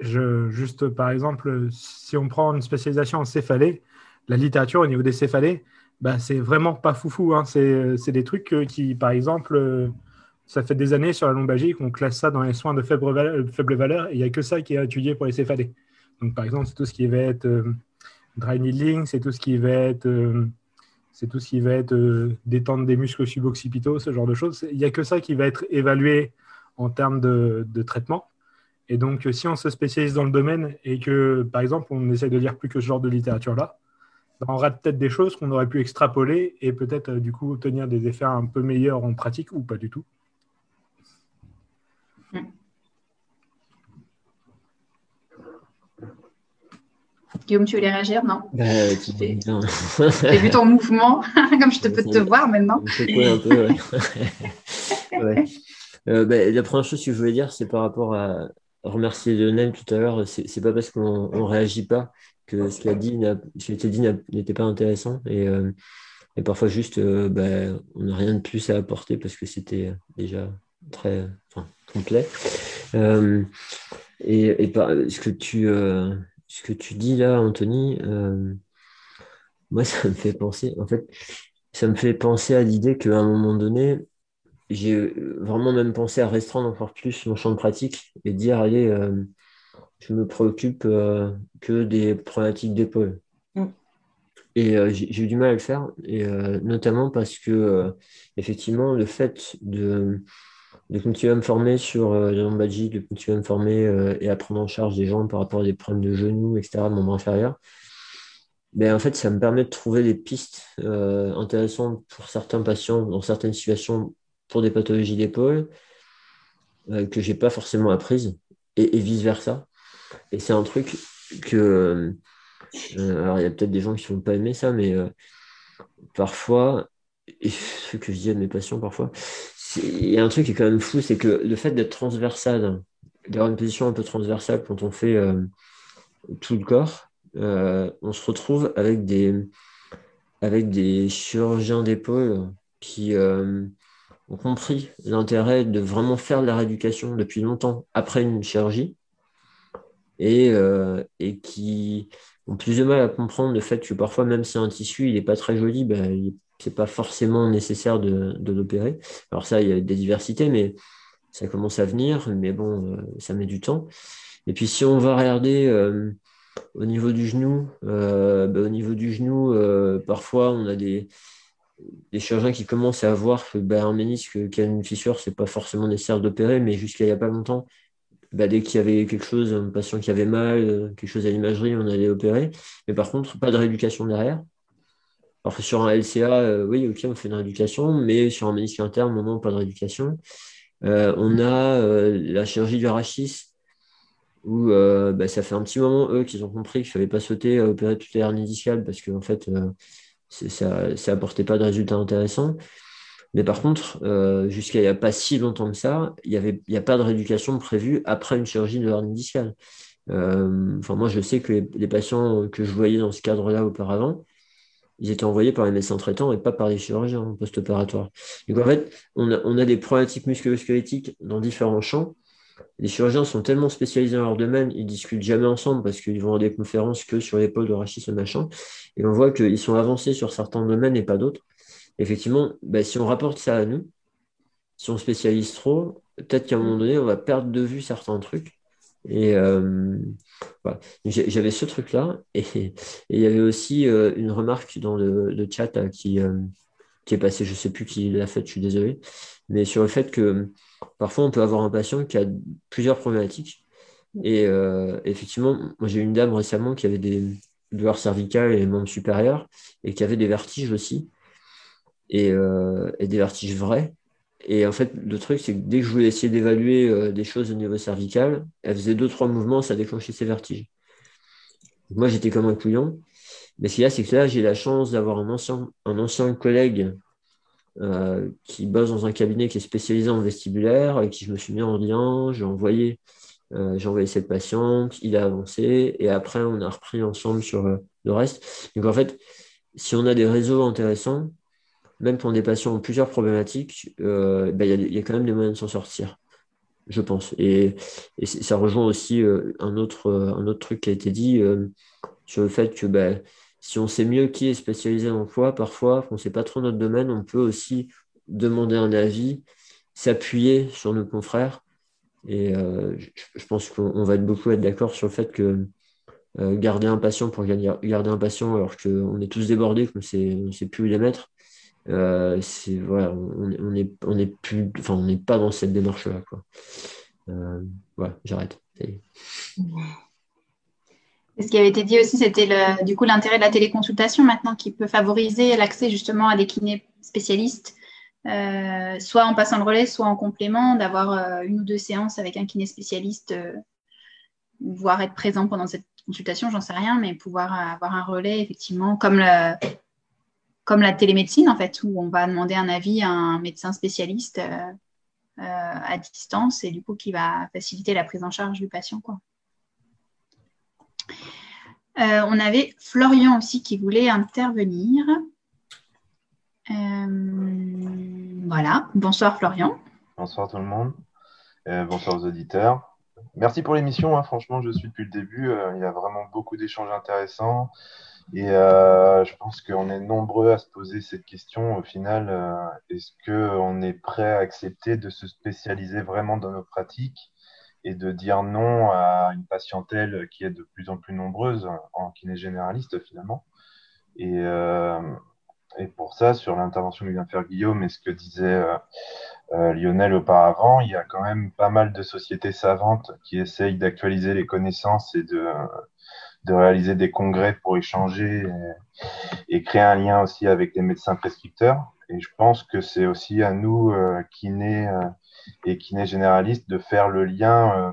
Juste par exemple, si on prend une spécialisation en céphalée, la littérature au niveau des céphalées, bah, c'est vraiment pas foufou. Hein. C'est des trucs qui, par exemple, euh, ça fait des années sur la lombalgie qu'on classe ça dans les soins de faible valeur, faible valeur et il n'y a que ça qui est étudié pour les céphalées. Donc, par exemple, c'est tout ce qui va être euh, dry needling, c'est tout ce qui va être, euh, tout ce qui va être détendre des muscles suboccipitaux, ce genre de choses. Il n'y a que ça qui va être évalué en termes de, traitement. Et donc, si on se spécialise dans le domaine et que, par exemple, on essaie de lire plus que ce genre de littérature-là, on rate peut-être des choses qu'on aurait pu extrapoler et peut-être euh, du coup obtenir des effets un peu meilleurs en pratique ou pas du tout. Guillaume, tu voulais réagir Non bah, J'ai <laughs> vu ton mouvement, <laughs> comme je te peux te voir maintenant. un peu, <laughs> ouais. Euh, bah, la première chose que je voulais dire, c'est par rapport à remercier Lionel tout à l'heure. C'est pas parce qu'on ne réagit pas que ce qui a dit, ce qui dit n'était pas intéressant et, euh, et parfois juste, euh, bah, on n'a rien de plus à apporter parce que c'était déjà très complet. Euh, et, et par, ce que tu ce que tu dis là, Anthony, moi <laughs> ça me fait penser, en fait, ça me fait penser à l'idée qu'à un moment donné, j'ai vraiment même pensé à restreindre encore plus mon champ de pratique et dire allez je me préoccupe euh, que des problématiques d'épaule. Mm. Et euh, j'ai eu du mal à le faire, et, euh, notamment parce que, effectivement, le fait de, de, continuer à me former sur la lombalgie, de continuer à me former et à prendre en charge des gens par rapport à des problèmes de genoux, etc., de membre inférieur, ben, en fait, ça me permet de trouver des pistes intéressantes pour certains patients dans certaines situations pour des pathologies d'épaule que je n'ai pas forcément apprises et, vice-versa. Et c'est un truc que. Euh, alors, il y a peut-être des gens qui ne vont pas aimer ça, mais euh, parfois, ce que je dis à mes patients parfois, il y a un truc qui est quand même fou, c'est que le fait d'être transversal, d'avoir une position un peu transversale quand on fait euh, tout le corps, on se retrouve avec des, avec des chirurgiens d'épaule qui ont compris l'intérêt de vraiment faire de la rééducation depuis longtemps après une chirurgie et, euh, et qui ont plus de mal à comprendre le fait que parfois, même si un tissu il n'est pas très joli, ben, c'est pas forcément nécessaire de, l'opérer. Alors ça, il y a des diversités, mais ça commence à venir, mais bon, euh, ça met du temps. Et puis si on va regarder euh, au niveau du genou, ben, au niveau du genou, parfois on a des, des chirurgiens qui commencent à voir que ben, un ménisque qui a une fissure, c'est pas forcément nécessaire d'opérer, mais jusqu'à il n'y a pas longtemps, bah, dès qu'il y avait quelque chose, un patient qui avait mal, euh, quelque chose à l'imagerie, on allait opérer. Mais par contre, pas de rééducation derrière. Alors sur un LCA, euh, oui, ok, on fait une rééducation, mais sur un ménisque interne, non, pas de rééducation. Euh, on a la chirurgie du rachis, où bah, ça fait un petit moment, eux, qu'ils ont compris qu'il ne fallait pas sauter opérer toutes les hernies discales parce qu'en fait, ça n'apportait pas de résultats intéressants. Mais par contre, euh, jusqu'à il n'y a pas si longtemps que ça, il n'y a pas de rééducation prévue après une chirurgie de hernie discale. Euh, enfin, moi, je sais que les, patients que je voyais dans ce cadre-là auparavant, ils étaient envoyés par les médecins traitants et pas par les chirurgiens post-opératoires. Donc, en fait, on a, des problématiques musculo-squelettiques dans différents champs. Les chirurgiens sont tellement spécialisés dans leur domaine, ils discutent jamais ensemble parce qu'ils vont à des conférences que sur l'épaule de rachis machin. Et on voit qu'ils sont avancés sur certains domaines et pas d'autres effectivement, bah, si on rapporte ça à nous, si on spécialise trop, peut-être qu'à un moment donné, on va perdre de vue certains trucs. Et euh, j'avais ce truc-là. Et, il y avait aussi euh, une remarque dans le, chat euh, qui, qui est passée, je ne sais plus qui l'a fait, je suis désolé, mais sur le fait que parfois on peut avoir un patient qui a plusieurs problématiques. Et effectivement, moi j'ai eu une dame récemment qui avait des douleurs cervicales et membres supérieurs et qui avait des vertiges aussi. Et, des vertiges vrais. Et en fait, le truc, c'est que dès que je voulais essayer d'évaluer des choses au niveau cervical, elle faisait deux, trois mouvements, ça déclenchait ses vertiges. Moi, j'étais comme un couillon. Mais ce qu'il y a, c'est que là, j'ai la chance d'avoir un ancien, un ancien collègue euh, qui bosse dans un cabinet qui est spécialisé en vestibulaire, avec qui je me suis mis en lien, j'ai envoyé, euh, j'ai envoyé cette patiente, il a avancé, et après, on a repris ensemble sur euh, le reste. Donc, en fait, si on a des réseaux intéressants, même pour des patients ont plusieurs problématiques, ben, il ben, y, a quand même des moyens de s'en sortir je pense. Et, ça rejoint aussi un, autre, un autre truc qui a été dit sur le fait que ben, si on sait mieux qui est spécialisé dans quoi, parfois, on ne sait pas trop notre domaine, on peut aussi demander un avis, s'appuyer sur nos confrères. Et euh, je, pense qu'on va beaucoup être d'accord sur le fait que euh, garder un patient pour garder un patient alors qu'on est tous débordés, qu'on ne sait plus où les mettre, euh, c'est voilà, on n'est on est plus, enfin, on n'est pas dans cette démarche-là. voilà, j'arrête. Ce qui avait été dit aussi, c'était du coup l'intérêt de la téléconsultation maintenant qui peut favoriser l'accès justement à des kinés spécialistes, euh, soit en passant le relais, soit en complément, d'avoir euh, une ou deux séances avec un kiné spécialiste, euh, voire être présent pendant cette consultation, j'en sais rien, mais pouvoir avoir un relais effectivement comme, le, comme la télémédecine en fait, où on va demander un avis à un médecin spécialiste à distance et du coup qui va faciliter la prise en charge du patient. Euh, on avait Florian aussi qui voulait intervenir. Euh, voilà. Bonsoir Florian. Bonsoir tout le monde. Euh, bonsoir aux auditeurs. Merci pour l'émission. Hein. Franchement, je suis depuis le début. il y a vraiment beaucoup d'échanges intéressants. Et je pense qu'on est nombreux à se poser cette question. Au final, est-ce qu'on est prêt à accepter de se spécialiser vraiment dans nos pratiques et de dire non à une patientèle qui est de plus en plus nombreuse en kiné généraliste finalement? Et, euh, et pour ça, sur l'intervention que vient de faire Guillaume et ce que disait euh, euh, Lionel auparavant, il y a quand même pas mal de sociétés savantes qui essayent d'actualiser les connaissances et de, de réaliser des congrès pour échanger et, créer un lien aussi avec les médecins prescripteurs. Et je pense que c'est aussi à nous, kinés, et kiné généraliste de faire le lien euh,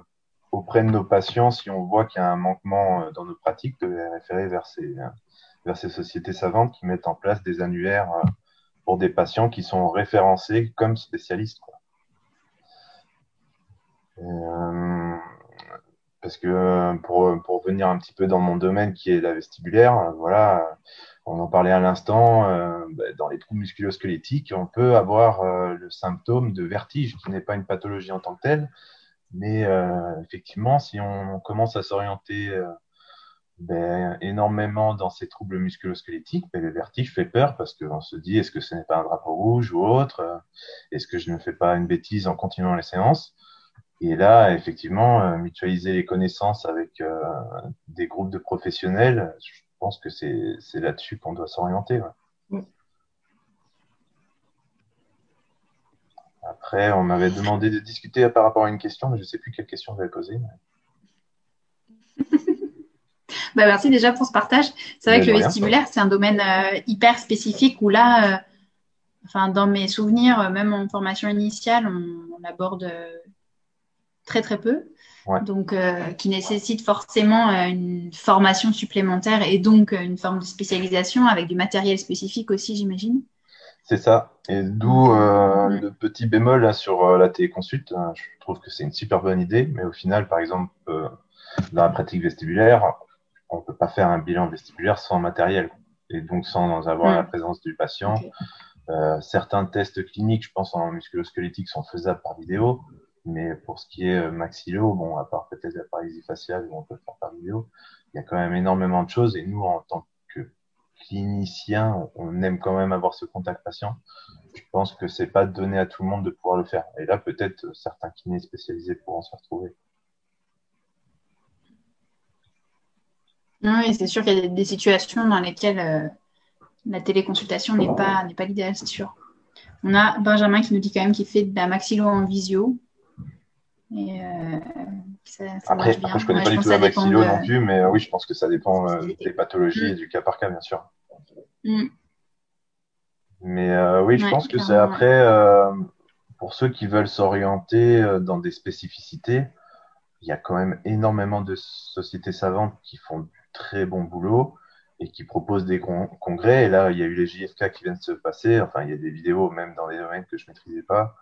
auprès de nos patients si on voit qu'il y a un manquement euh, dans nos pratiques, de les référer vers ces, euh, vers ces sociétés savantes qui mettent en place des annuaires pour des patients qui sont référencés comme spécialistes. Parce que pour, pour venir un petit peu dans mon domaine qui est la vestibulaire, voilà, on en parlait à l'instant, euh, bah, dans les troubles musculosquelettiques, on peut avoir euh, le symptôme de vertige, qui n'est pas une pathologie en tant que telle, mais euh, effectivement, si on, commence à s'orienter ben, énormément dans ces troubles musculosquelettiques, ben, le vertige fait peur parce qu'on se dit est-ce que ce n'est pas un drapeau rouge ou autre? Est-ce que je ne fais pas une bêtise en continuant les séances? Et là, effectivement, mutualiser les connaissances avec des groupes de professionnels, je pense que c'est là-dessus qu'on doit s'orienter. Mm. Après, on m'avait demandé de discuter par rapport à une question, mais je ne sais plus quelle question vous avez posée. bah, merci déjà pour ce partage. C'est vrai que le vestibulaire, c'est un domaine euh, hyper spécifique où là, euh, enfin, dans mes souvenirs, euh, même en formation initiale, on, on aborde très très peu donc euh, qui nécessite forcément euh, une formation supplémentaire et donc euh, une forme de spécialisation avec du matériel spécifique aussi, j'imagine. C'est ça. Et d'où le petit bémol sur la téléconsulte. Je trouve que c'est une super bonne idée, mais au final, par exemple, dans la pratique vestibulaire, on ne peut pas faire un bilan vestibulaire sans matériel et donc sans avoir la présence du patient. certains tests cliniques, je pense en musculosquelettique, sont faisables par vidéo. Mais pour ce qui est euh, maxillo, bon, à part peut-être la paralysie faciale où on peut le faire par vidéo, il y a quand même énormément de choses. Et nous, en tant que cliniciens, on aime quand même avoir ce contact patient. Je pense que c'est pas donné à tout le monde de pouvoir le faire. Et là, peut-être certains kinés spécialisés pourront se retrouver. Oui, c'est sûr qu'il y a des situations dans lesquelles euh, la téléconsultation n'est pas, pas l'idéal, c'est sûr. On a Benjamin qui nous dit quand même qu'il fait maxillo en visio. Euh, après, je je connais pas du tout la maxillo non plus, mais euh, oui, je pense que ça dépend euh, des pathologies et mm. du cas par cas, bien sûr. Mm. Mais oui, je pense que c'est après, pour ceux qui veulent s'orienter dans des spécificités, il y a quand même énormément de sociétés savantes qui font du très bon boulot et qui proposent des congrès. Et là, il y a eu les JFK qui viennent de se passer. Enfin, il y a des vidéos même dans des domaines que je ne maîtrisais pas.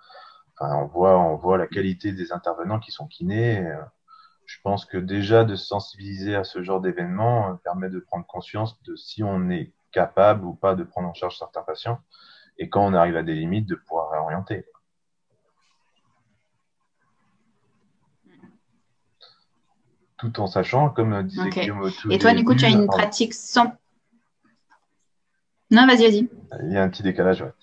Enfin, on voit, on voit la qualité des intervenants qui sont kinés. Euh, je pense que déjà de se sensibiliser à ce genre d'événement euh, permet de prendre conscience de si on est capable ou pas de prendre en charge certains patients et quand on arrive à des limites de pouvoir réorienter. Tout en sachant, comme disait Guillaume Et toi, du coup, tu as une pratique sans. Non, vas-y, vas-y. Il y a un petit décalage, ouais.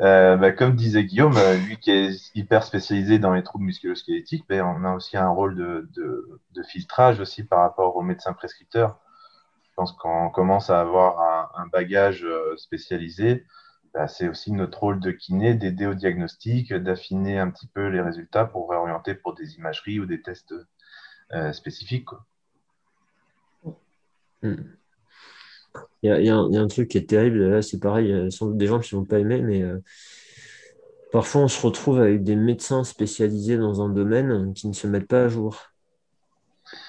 Euh, bah, comme disait Guillaume, euh, lui qui est hyper spécialisé dans les troubles musculo-squelettiques, ben, on a aussi un rôle de, de, de, filtrage aussi par rapport aux médecins prescripteurs. Je pense qu'on commence à avoir un, un bagage euh, spécialisé. Ben, c'est aussi notre rôle de kiné d'aider au diagnostic, d'affiner un petit peu les résultats pour réorienter pour des imageries ou des tests euh, spécifiques. Quoi. Hmm. Il y, a, un truc qui est terrible, c'est pareil, a sans doute des gens qui ne vont pas aimer, mais euh, parfois on se retrouve avec des médecins spécialisés dans un domaine qui ne se mettent pas à jour.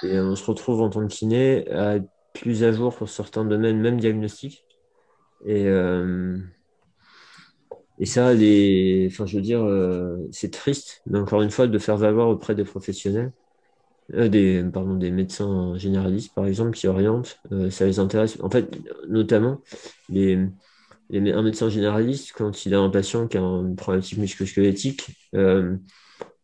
Et on se retrouve en tant que kiné à être plus à jour pour certains domaines, même diagnostiques. Et, euh, et ça, les, enfin, je veux dire, euh, c'est triste, mais encore une fois, de faire valoir auprès des professionnels euh, des, pardon, des médecins généralistes, par exemple, qui orientent, euh, ça les intéresse. En fait, notamment, les, un médecin généraliste, quand il a un patient qui a une problématique musculo-squelettique, euh,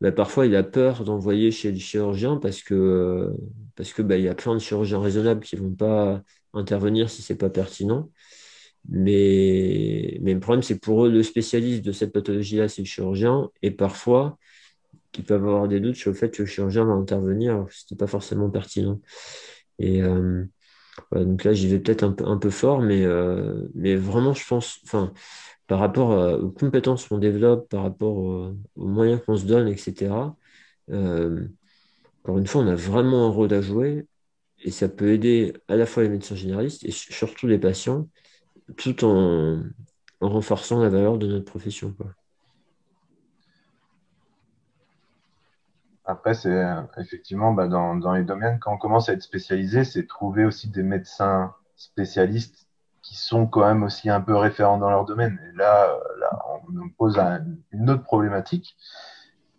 bah, parfois il a peur d'envoyer chez le chirurgien parce que, parce que bah, y a plein de chirurgiens raisonnables qui vont pas intervenir si c'est pas pertinent. Mais, mais le problème, c'est pour eux, le spécialiste de cette pathologie-là, c'est le chirurgien. Et parfois, qui peuvent avoir des doutes sur le fait que le chirurgien va intervenir ce n'était pas forcément pertinent. Et euh, donc là, j'y vais peut-être un peu, fort, mais, euh, mais vraiment, je pense, enfin, par rapport aux compétences qu'on développe, par rapport aux, moyens qu'on se donne, etc., euh, encore une fois, on a vraiment un rôle à jouer et ça peut aider à la fois les médecins généralistes et surtout les patients, tout en, en renforçant la valeur de notre profession. Après, c'est euh, effectivement bah, dans, dans, les domaines, quand on commence à être spécialisé, c'est trouver aussi des médecins spécialistes qui sont quand même aussi un peu référents dans leur domaine. Et là, euh, là on nous pose une autre problématique.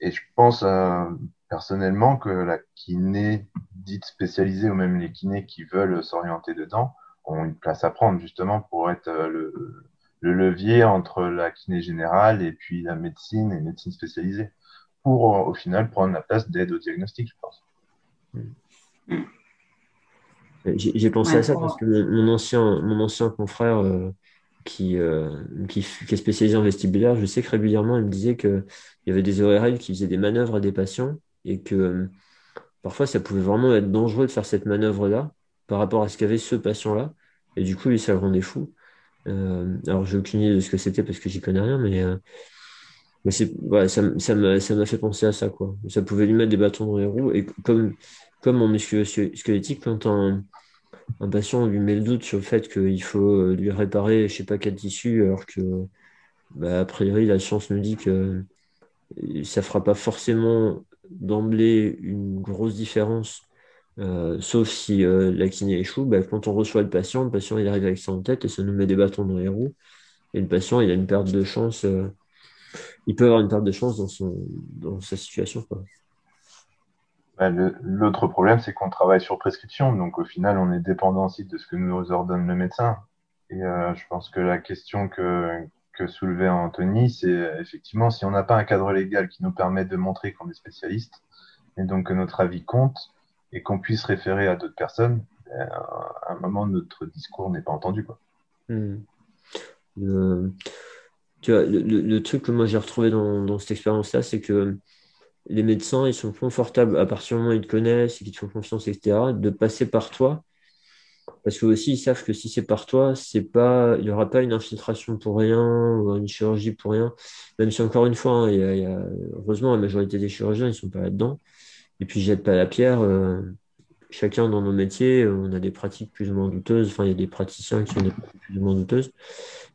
Et je pense euh, personnellement que la kiné dite spécialisée, ou même les kinés qui veulent s'orienter dedans, ont une place à prendre justement pour être le, le levier entre la kiné générale et puis la médecine et médecine spécialisée pour euh, au final prendre la place d'aide au diagnostic, je pense. Mm. J'ai pensé à ça parce que mon, ancien, mon ancien confrère euh, qui, euh, qui, qui, est spécialisé en vestibulaire, je sais que régulièrement il me disait qu'il y avait des ORL qui faisaient des manœuvres à des patients et que parfois ça pouvait vraiment être dangereux de faire cette manœuvre-là par rapport à ce qu'avait ce patient-là. Et du coup, lui, ça le rendait fou. alors, j'ai aucune idée de ce que c'était parce que j'y connais rien, mais mais c'est ça ça m'a ça fait penser à ça quoi ça pouvait lui mettre des bâtons dans les roues et comme comme en muscu squelettique quand un, un patient lui met le doute sur le fait qu'il faut euh, lui réparer je sais pas quel tissu alors que bah, a priori la science nous dit que ça fera pas forcément d'emblée une grosse différence euh, sauf si euh, la kiné échoue, bah, quand on reçoit le patient, le patient il arrive avec ça en tête et ça nous met des bâtons dans les roues. Et le patient il a une perte de chance euh, il peut avoir une perte de chance dans, son, dans sa situation. Bah, l'autre problème, c'est qu'on travaille sur prescription, donc au final, on est dépendant aussi de ce que nous ordonne le médecin. Et euh, je pense que la question que, que soulevait Anthony, c'est effectivement si on n'a pas un cadre légal qui nous permet de montrer qu'on est spécialiste, et donc que notre avis compte, et qu'on puisse référer à d'autres personnes, ben, à un moment, notre discours n'est pas entendu. Quoi. Hmm. Euh, le, truc que moi j'ai retrouvé dans, cette expérience-là, c'est que les médecins, ils sont confortables à partir du moment où ils te connaissent et qu'ils te font confiance, etc., de passer par toi. Parce que aussi, ils savent que si c'est par toi, c'est pas, il n'y aura pas une infiltration pour rien ou une chirurgie pour rien. Même si encore une fois, hein, y a, heureusement, la majorité des chirurgiens, ils sont pas là-dedans. Et puis, jette pas la pierre. Euh, chacun dans nos métiers, on a des pratiques plus ou moins douteuses. Enfin, il y a des praticiens qui ont des pratiques plus ou moins douteuses.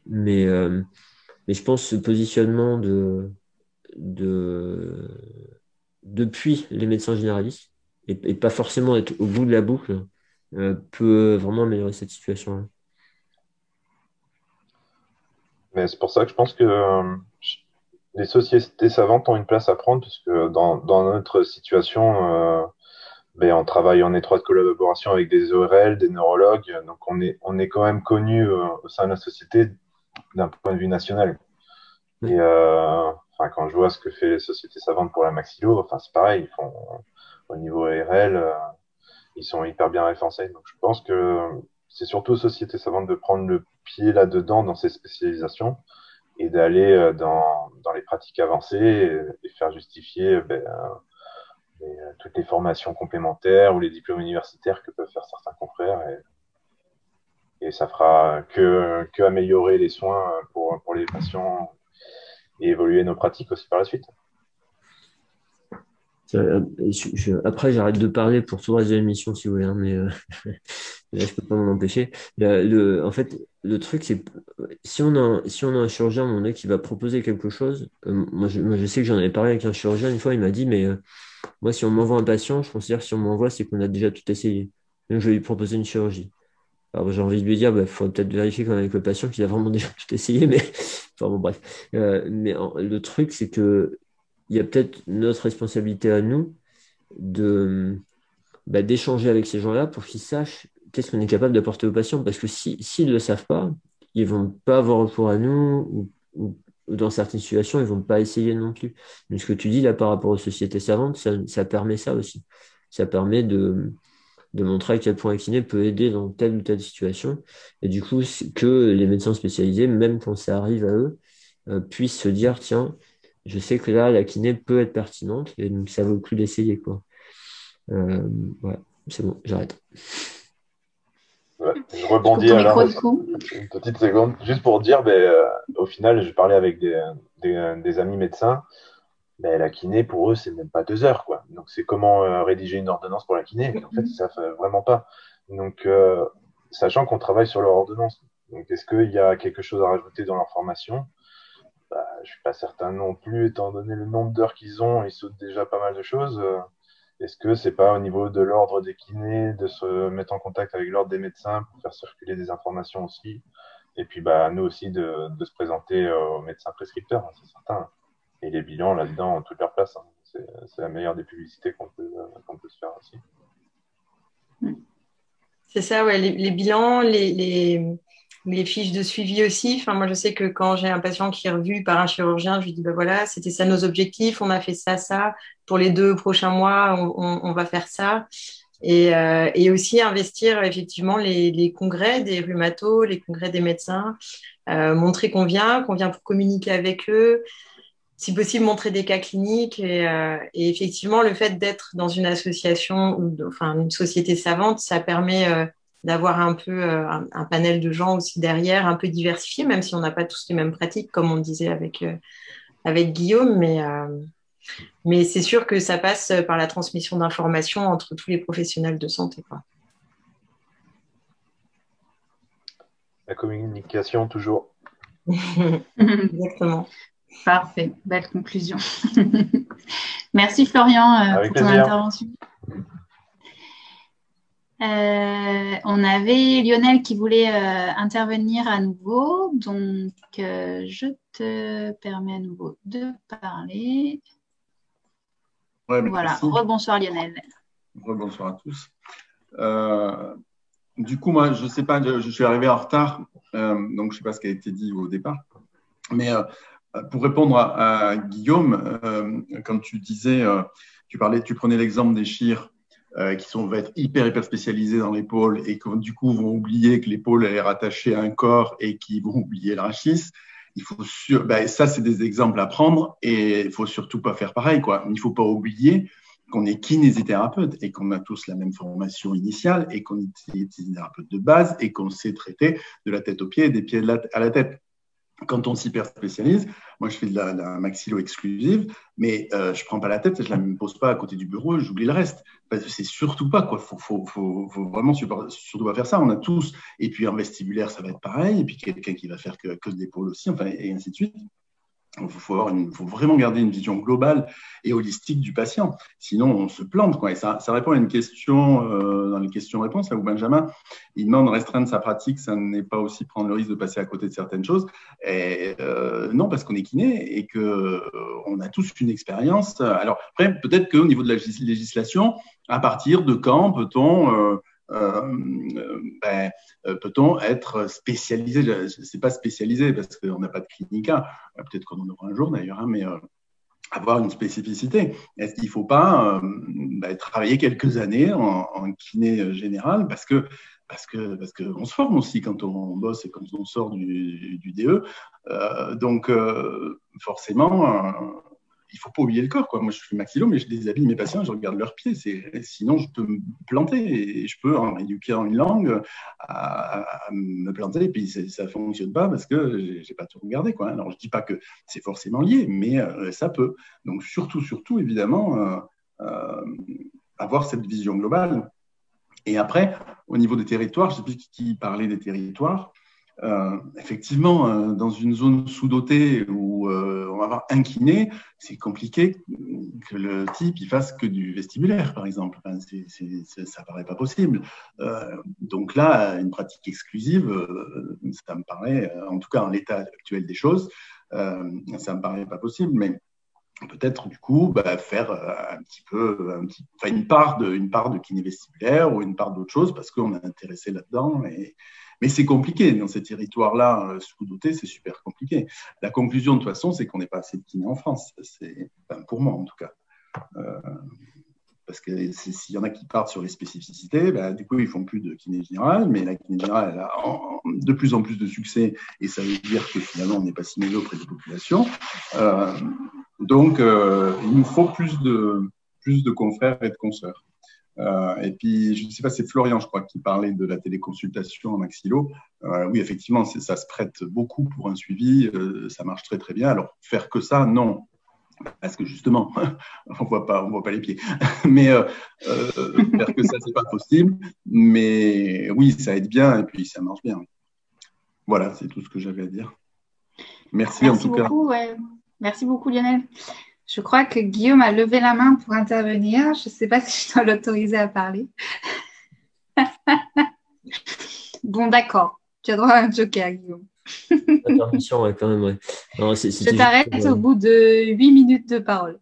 Mais, euh, mais je pense ce positionnement de de, depuis les médecins généralistes et, pas forcément être au bout de la boucle euh, peut vraiment améliorer cette situation. Mais c'est pour ça que je pense que euh, les sociétés savantes ont une place à prendre, puisque dans, dans notre situation, euh, ben, on travaille en étroite collaboration avec des ORL, des neurologues, donc on est, on est quand même connu au sein de la société d'un point de vue national. Et euh, enfin, quand je vois ce que fait les sociétés savantes pour la maxillo, enfin, c'est pareil, ils font au niveau ARL, euh, ils sont hyper bien référencés. Donc je pense que c'est surtout aux sociétés savantes de prendre le pied là-dedans dans ces spécialisations et d'aller euh, dans, dans les pratiques avancées et, faire justifier ben, toutes les formations complémentaires ou les diplômes universitaires que peuvent faire certains confrères. Et, et ça fera que, que améliorer les soins pour, pour les patients et évoluer nos pratiques aussi par la suite. Euh, après, j'arrête de parler pour tout le reste de l'émission, si vous voulez, hein, mais euh, <laughs> là, je peux pas m'en empêcher. En fait, le truc, c'est si on a, si on a un chirurgien qui va proposer quelque chose, euh, moi, je, moi, je, sais que j'en avais parlé avec un chirurgien une fois, il m'a dit, mais moi, si on m'envoie un patient, je considère que si on m'envoie, c'est qu'on a déjà tout essayé. Donc, je vais lui proposer une chirurgie. Alors j'ai envie de lui dire, il bah, peut-être vérifier quand même avec le patient qu'il a vraiment <laughs> déjà tout essayé, mais enfin bon bref. Euh, mais le truc, c'est que il y a peut-être notre responsabilité à nous de bah, d'échanger avec ces gens-là pour qu'ils sachent qu'est-ce qu'on est capable d'apporter aux patients. Parce que s'ils si, ne le savent pas, ils vont pas avoir recours à nous ou, dans certaines situations, ils vont pas essayer non plus. Mais ce que tu dis là par rapport aux sociétés savantes, ça permet ça aussi. Ça permet de de montrer à quel point la kiné peut aider dans telle ou telle situation. Et du coup, que les médecins spécialisés, même quand ça arrive à eux, euh, puissent se dire, tiens, je sais que là, la kiné peut être pertinente, et donc ça vaut le coup d'essayer. Quoi. Euh, c'est bon, j'arrête. je rebondis alors une petite seconde, juste pour dire, ben, euh, au final, je parlais avec des, des amis médecins ben, la kiné, pour eux, c'est même pas deux heures. Quoi. Donc, c'est comment euh, rédiger une ordonnance pour la kiné. En fait, ça fait vraiment pas. Donc, euh, sachant qu'on travaille sur leur ordonnance. Donc, est-ce qu'il y a quelque chose à rajouter dans leur formation? Bah, Je suis pas certain non plus, étant donné le nombre d'heures qu'ils ont, ils sautent déjà pas mal de choses. Est-ce que c'est pas au niveau de l'ordre des kinés de se mettre en contact avec l'ordre des médecins pour faire circuler des informations aussi? Et puis, bah, nous aussi, de, de se présenter aux médecins prescripteurs, hein, c'est certain. Et les bilans là-dedans ont toute leur place. Hein. C'est la meilleure des publicités qu'on peut, peut, se faire aussi. C'est ça, ouais. Les, bilans, les, les, fiches de suivi aussi. Enfin, moi, je sais que quand j'ai un patient qui est revu par un chirurgien, je lui dis ben voilà, c'était ça nos objectifs, on a fait ça, ça. Pour les deux prochains mois, on, on, va faire ça. Et, euh, et, aussi investir effectivement les, les, congrès des rhumatos, les congrès des médecins, euh, montrer qu'on vient, qu'on vient pour communiquer avec eux, si possible, montrer des cas cliniques. Euh, et, effectivement, le fait d'être dans une association ou enfin une société savante, ça permet euh, d'avoir un peu euh, un, panel de gens aussi derrière, un peu diversifié, même si on n'a pas tous les mêmes pratiques, comme on disait avec, avec Guillaume. Mais, mais c'est sûr que ça passe par la transmission d'informations entre tous les professionnels de santé. Quoi. La communication, toujours. <laughs> Exactement. Parfait, belle conclusion. <laughs> Merci Florian euh, pour ton intervention. Euh, on avait Lionel qui voulait euh, intervenir à nouveau, donc je te permets à nouveau de parler. voilà, rebonsoir Lionel. Rebonsoir à tous. du coup, moi, je ne sais pas, je, je, suis arrivé en retard, donc je ne sais pas ce qui a été dit au départ, mais euh, pour répondre à, Guillaume, euh, quand tu disais, euh, tu parlais, tu prenais l'exemple des chires qui sont, vont être hyper, hyper spécialisés dans l'épaule et qui, du coup, vont oublier que l'épaule est rattachée à un corps et qui vont oublier le rachis. Ben, ça, c'est des exemples à prendre et il faut surtout pas faire pareil. Quoi. Il faut pas oublier qu'on est kinésithérapeute et qu'on a tous la même formation initiale et qu'on est kinésithérapeute de base et qu'on sait traiter de la tête aux pieds et des pieds à la tête quand on s'hyper spécialise, moi je fais de la, maxillo exclusive, mais euh, je prends pas la tête, je la me pose pas à côté du bureau, j'oublie le reste. C'est surtout pas quoi. Faut, faut, faut, vraiment surtout pas faire ça. On a tous. Et puis en vestibulaire, ça va être pareil. Et puis quelqu'un qui va faire que, que d'épaule aussi, enfin et ainsi de suite. Il faut, vraiment garder une vision globale et holistique du patient. Sinon, on se plante. Et ça, répond à une question euh, dans les questions-réponses, là où Benjamin, il demande de restreindre sa pratique, ça n'est pas aussi prendre le risque de passer à côté de certaines choses. Euh, non, parce qu'on est kiné et qu'on euh, a tous une expérience. Alors, après, peut-être qu'au niveau de la législation, à partir de quand peut-on ben, peut-on être spécialisé? Je ne pas spécialisé parce qu'on n'a pas de clinica. Peut-être qu'on en aura un jour d'ailleurs, hein, mais avoir une spécificité. Est-ce qu'il ne faut pas ben, travailler quelques années en, kiné général parce que parce que parce qu'on se forme aussi quand on bosse et quand on sort du, DE. Euh, donc forcément, il faut pas oublier le corps. Quoi. Moi, je suis maxillo, mais je déshabille mes patients, je regarde leurs pieds. Sinon, je peux me planter et je peux, en éduquant une langue, à, me planter et puis ça ne fonctionne pas parce que j'ai pas tout regardé. Quoi. Alors, je dis pas que c'est forcément lié, mais euh, ça peut. Donc, surtout, surtout, évidemment, euh, euh, avoir cette vision globale. Et après, au niveau des territoires, je sais plus qui parlait des territoires. Euh, effectivement, euh, dans une zone sous-dotée où euh, on va avoir un kiné, c'est compliqué que le type il fasse que du vestibulaire, par exemple. Enfin, c ça paraît pas possible. donc là, une pratique exclusive, ça me paraît, en tout cas en l'état actuel des choses, ça me paraît pas possible. Mais peut-être du coup bah, faire un petit peu un une part de une part de kiné vestibulaire ou une part d'autre chose parce qu'on est intéressé là-dedans et, mais c'est compliqué dans ces territoires-là euh, sous-dotés, c'est super compliqué. La conclusion, de toute façon, c'est qu'on n'est pas assez de kinés en France. C'est pour moi, en tout cas. Euh, parce que s'il y en a qui partent sur les spécificités, bah, du coup, ils font plus de kiné générale, mais la kiné générale elle a de plus en plus de succès, et ça veut dire que finalement, on n'est pas si auprès des populations. Euh, donc, il nous faut plus de, plus de confrères et de consoeurs. Euh, et puis, je ne sais pas, c'est Florian, je crois, qui parlait de la téléconsultation en maxillo. Euh, oui, effectivement, ça se prête beaucoup pour un suivi. Euh, ça marche très, très bien. Alors, faire que ça, non. Parce que justement, <laughs> on voit pas, on voit pas les pieds. <laughs> Mais faire que ça, c'est pas possible. Mais oui, ça aide bien et puis ça marche bien. Voilà, c'est tout ce que j'avais à dire. Merci, en tout beaucoup, cas. Merci beaucoup, Lionel. Je crois que Guillaume a levé la main pour intervenir. Je ne sais pas si je dois l'autoriser à parler. <laughs> bon, d'accord. Tu as droit à un joker, Guillaume. Intervention, ouais, quand même, ouais. je t'arrête au bout de 8 minutes de parole.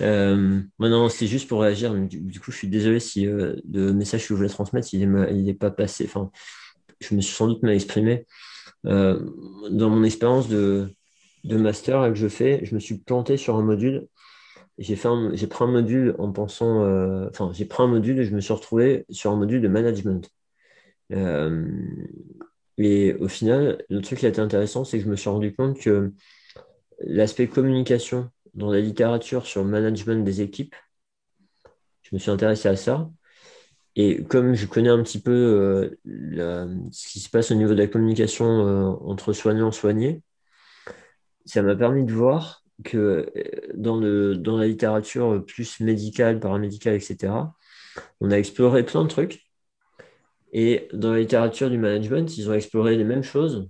euh, non, c'est juste pour réagir. Du, coup, je suis désolé si euh, le message que je voulais transmettre, il n'est pas passé. Enfin, je me suis sans doute mal exprimé. Euh, dans mon expérience de, de master que je fais, je me suis planté sur un module. J'ai j'ai pris un module en pensant, euh, enfin, j'ai pris un module et je me suis retrouvé sur un module de management. Euh, et au final, le truc qui a été intéressant, c'est que je me suis rendu compte que l'aspect communication dans la littérature sur le management des équipes, je me suis intéressé à ça. Et comme je connais un petit peu euh, ce qui se passe au niveau de la communication entre soignants et soignés, ça m'a permis de voir que euh, dans, le, dans la littérature plus médicale, paramédicale, etc., on a exploré plein de trucs. Et dans la littérature du management, ils ont exploré les mêmes choses,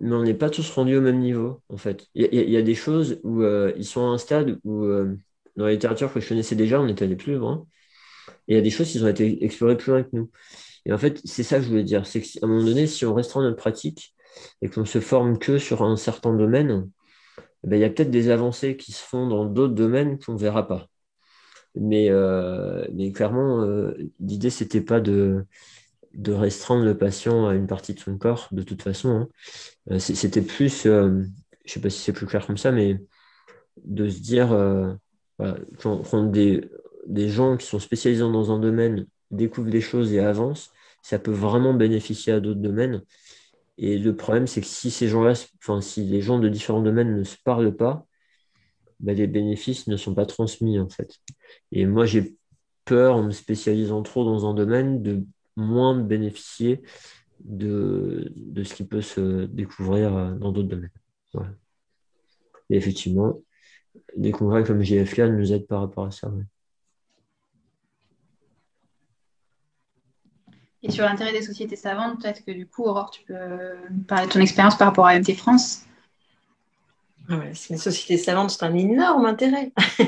mais on n'est pas tous rendus au même niveau, en fait. Il y, a des choses où euh, ils sont à un stade où, euh, dans la littérature que je connaissais déjà, on est allé plus loin. Et il y a des choses qui ont été explorées plus loin que nous. Et en fait, c'est ça que je voulais dire. C'est qu'à un moment donné, si on restreint notre pratique, et qu'on se forme que sur un certain domaine, eh ben, il y a peut-être des avancées qui se font dans d'autres domaines qu'on ne verra pas. Mais, euh, mais clairement, euh, l'idée, ce n'était pas de, de restreindre le patient à une partie de son corps, de toute façon. Hein. Euh, c'était plus, je ne sais pas si c'est plus clair comme ça, mais de se dire, quand, des, des gens qui sont spécialisés dans un domaine découvrent des choses et avancent, ça peut vraiment bénéficier à d'autres domaines. Et le problème, c'est que si ces gens-là, enfin, si les gens de différents domaines ne se parlent pas, bah, les bénéfices ne sont pas transmis, en fait. Et moi, j'ai peur, en me spécialisant trop dans un domaine, de moins bénéficier de, ce qui peut se découvrir euh, dans d'autres domaines. Et effectivement, des congrès comme GFK nous aident par rapport à ça. Et sur l'intérêt des sociétés savantes, peut-être que du coup, Aurore, tu peux parler de ton expérience par rapport à MT France? Ouais, les sociétés savantes, c'est un énorme intérêt. <laughs>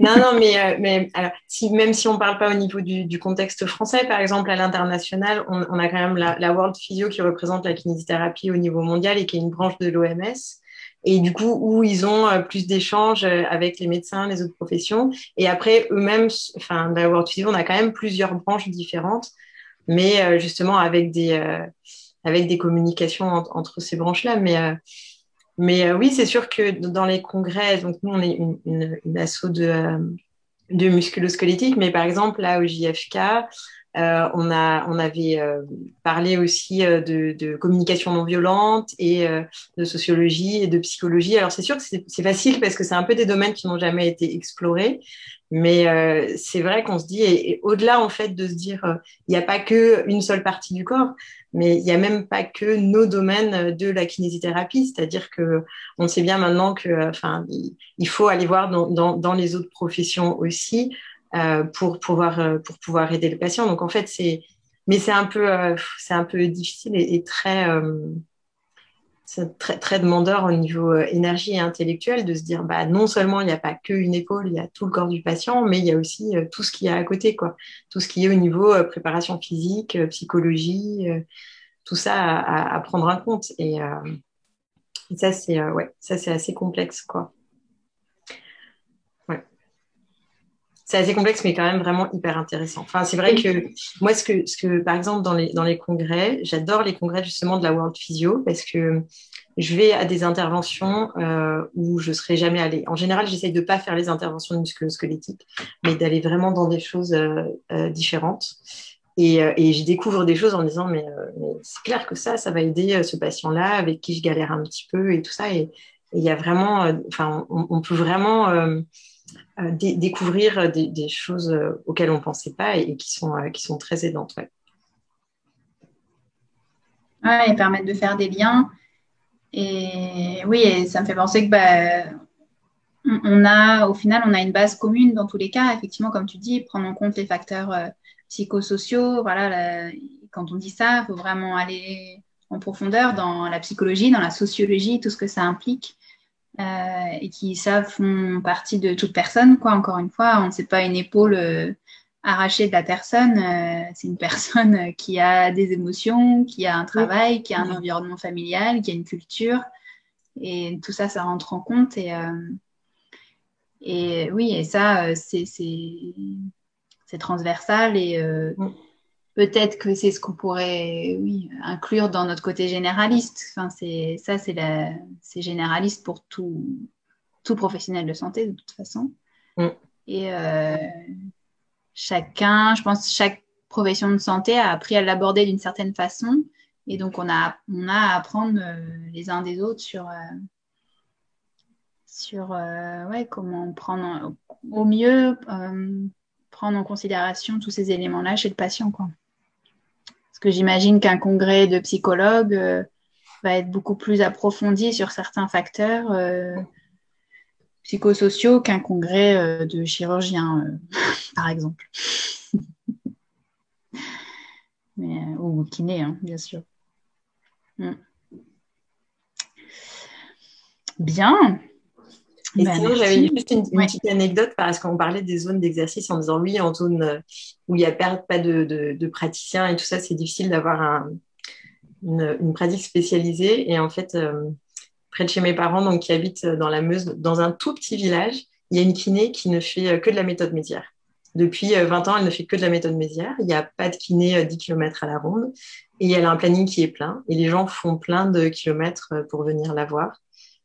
non, non, mais, euh, mais alors, si, même si on ne parle pas au niveau du, contexte français, par exemple, à l'international, on, a quand même la, World Physio qui représente la kinésithérapie au niveau mondial et qui est une branche de l'OMS. Et du coup, où ils ont euh, plus d'échanges euh, avec les médecins, les autres professions. Et après, eux-mêmes, enfin, la World on a quand même plusieurs branches différentes, mais justement avec des, avec des communications entre ces branches-là. Mais mais euh, oui, c'est sûr que dans les congrès, donc nous, on est une, une, asso de, euh, de musculosquelettique, mais par exemple, là, au JFK, euh, on, a, on avait parlé aussi de, de, communication non violente et de sociologie et de psychologie. Alors, c'est sûr que c'est facile parce que c'est un peu des domaines qui n'ont jamais été explorés. Mais c'est vrai qu'on se dit, et, au-delà en fait de se dire, il n'y a pas qu'une seule partie du corps, mais il n'y a même pas que nos domaines de la kinésithérapie, c'est-à-dire que on sait bien maintenant que, enfin, il faut aller voir dans, dans, dans les autres professions aussi euh, pour pouvoir euh, pour pouvoir aider le patient. Donc en fait, c'est, mais c'est un peu euh, c'est un peu difficile et, et très euh, très, très demandeur au niveau euh, énergie et intellectuel de se dire bah, non seulement il n'y a pas qu'une épaule, il y a tout le corps du patient, mais il y a aussi euh, tout ce qu'il y a à côté, quoi. tout ce qui est au niveau euh, préparation physique, psychologie, tout ça à, à, prendre en compte. Et, et ça, c'est ouais, ça, assez complexe. quoi. C'est assez complexe, mais quand même vraiment hyper intéressant. Enfin, c'est vrai que moi, ce que, ce que, par exemple, dans les, dans les congrès, j'adore les congrès justement de la World Physio parce que je vais à des interventions euh, où je serais jamais allée. En général, j'essaye de pas faire les interventions musculo-squelettiques, mais d'aller vraiment dans des choses euh, euh, différentes. Et, et je découvre des choses en me disant, mais, mais c'est clair que ça, ça va aider ce patient-là avec qui je galère un petit peu et tout ça. Et il y a vraiment, enfin, on, on, peut vraiment découvrir des, choses euh, auxquelles on ne pensait pas et, qui, sont, euh, qui sont très aidantes. Ouais. ouais. et permettre de faire des liens. Et oui, et ça me fait penser que bah, on a, au final, on a une base commune dans tous les cas. Effectivement, comme tu dis, prendre en compte les facteurs euh, psychosociaux. Voilà, quand on dit ça, il faut vraiment aller en profondeur dans la psychologie, dans la sociologie, tout ce que ça implique. Euh, et qui, ça, font partie de toute personne. Quoi. Encore une fois, on ne sait pas une épaule euh, arrachée de la personne. Euh, c'est une personne qui a des émotions, qui a un travail, qui a un environnement familial, qui a une culture. Et tout ça, ça rentre en compte. Et, et oui, et ça, c'est transversal. Et peut-être que c'est ce qu'on pourrait oui, inclure dans notre côté généraliste. Enfin, c'est, ça, c'est, la, c'est généraliste pour tout, tout professionnel de santé, de toute façon. Mm. Et euh, chacun, je pense, chaque profession de santé a appris à l'aborder d'une certaine façon. Et donc, on a, on a à apprendre euh, les uns des autres sur, euh, sur ouais, comment prendre au mieux, prendre en considération tous ces éléments-là chez le patient. Quoi que j'imagine qu'un congrès de psychologues euh, va être beaucoup plus approfondi sur certains facteurs euh, psychosociaux qu'un congrès euh, de chirurgiens, <laughs> par exemple. <laughs> Mais, ou kiné, hein, bien sûr. Mm. Bien. Et bah, sinon, j'avais juste une, petite anecdote parce qu'on parlait des zones d'exercice en disant oui, en zone euh, où il n'y a pas de, de, praticiens et tout ça, c'est difficile d'avoir un, une, une, pratique spécialisée. Et en fait, euh, près de chez mes parents, donc qui habitent dans la Meuse, dans un tout petit village, il y a une kiné qui ne fait euh, que de la méthode mézière. Depuis 20 ans, elle ne fait que de la méthode mézière. Il n'y a pas de kiné 10 km à la ronde. Et elle a un planning qui est plein. Et les gens font plein de kilomètres pour venir la voir.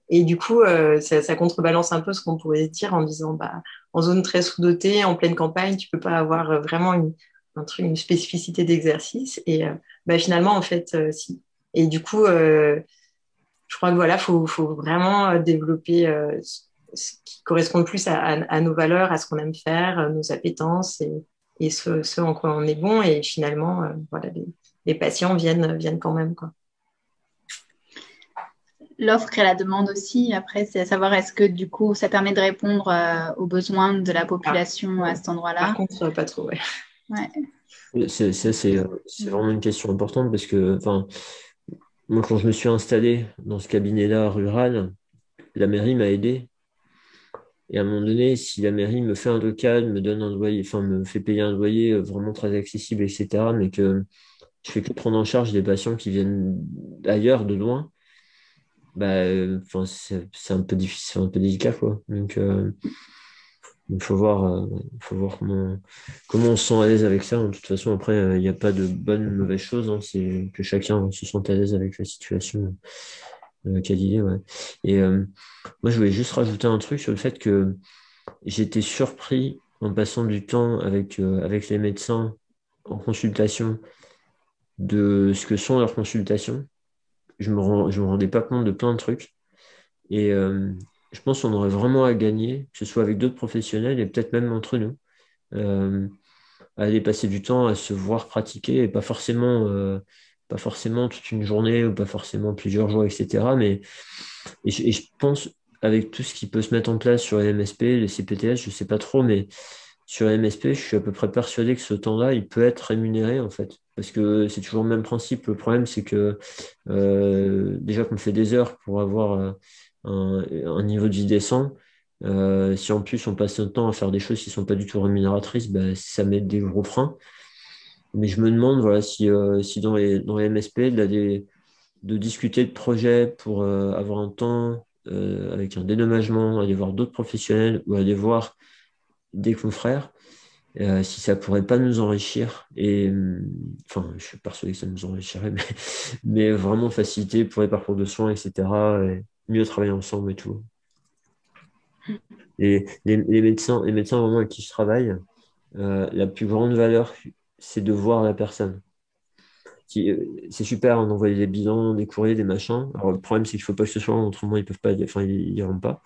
Et du coup, euh, ça, ça, contrebalance un peu ce qu'on pourrait dire en disant, bah, en zone très sous-dotée, en pleine campagne, tu peux pas avoir euh, vraiment une, un truc, une spécificité d'exercice. Et euh, bah, finalement, en fait, euh, si. Et du coup, je crois que voilà, faut, faut vraiment développer ce qui correspond le plus à, à, nos valeurs, à ce qu'on aime faire, nos appétences et, et ce, ce, en quoi on est bon. Et finalement, voilà, les, les patients viennent, viennent quand même, quoi l'offre et la demande aussi. Après, c'est à savoir est-ce que du coup, ça permet de répondre euh, aux besoins de la population à cet endroit-là? Par contre, pas trop, ouais. Ouais. C'est vraiment une question importante parce que, enfin, moi, quand je me suis installé dans ce cabinet-là rural, la mairie m'a aidé. Et à un moment donné, si la mairie me fait un local, me donne un loyer, enfin, me fait payer un loyer euh, vraiment très accessible, etc., mais que je fais que prendre en charge des patients qui viennent d'ailleurs, de loin, bah, euh, c'est un peu difficile, un peu délicat, quoi. Donc, euh, il faut voir, faut voir comment, comment on se sent à l'aise avec ça. De toute façon, après, il n'y a pas de bonne ou mauvaise chose. Hein. C'est que chacun se sente à l'aise avec la situation euh, Ouais. Et euh, moi, je voulais juste rajouter un truc sur le fait que j'étais surpris en passant du temps avec, euh, avec les médecins en consultation de ce que sont leurs consultations. Je me, me rendais pas compte de plein de trucs. Et euh, je pense qu'on aurait vraiment à gagner, que ce soit avec d'autres professionnels et peut-être même entre nous, à aller passer du temps à se voir pratiquer et pas forcément pas forcément toute une journée ou pas forcément plusieurs jours, etc. Mais je, pense avec tout ce qui peut se mettre en place sur les MSP, les CPTS, je ne sais pas trop, mais sur MSP, je suis à peu près persuadé que ce temps-là, il peut être rémunéré en fait. Parce que c'est toujours le même principe. Le problème, c'est que euh, déjà qu'on fait des heures pour avoir euh, un, niveau de vie décent, euh, si en plus on passe notre temps à faire des choses qui ne sont pas du tout rémunératrices, ben, ça met des gros freins. Mais je me demande voilà, si, dans, les, dans les MSP, de, discuter de projets pour avoir un temps avec un dénommagement, aller voir d'autres professionnels ou aller voir des confrères, si ça pourrait pas nous enrichir. Et enfin, je suis persuadé que ça nous enrichirait, <laughs> mais, mais vraiment faciliter pour les parcours de soins, etc. Et mieux travailler ensemble et tout. Et les, les médecins, les médecins vraiment avec qui je travaille, la plus grande valeur c'est de voir la personne. Euh, c'est super d'envoyer des bilans, des courriers, des machins. Alors, le problème, c'est qu'il ne faut pas que ce soit, autrement, ils peuvent pas, enfin, ils n'iront pas.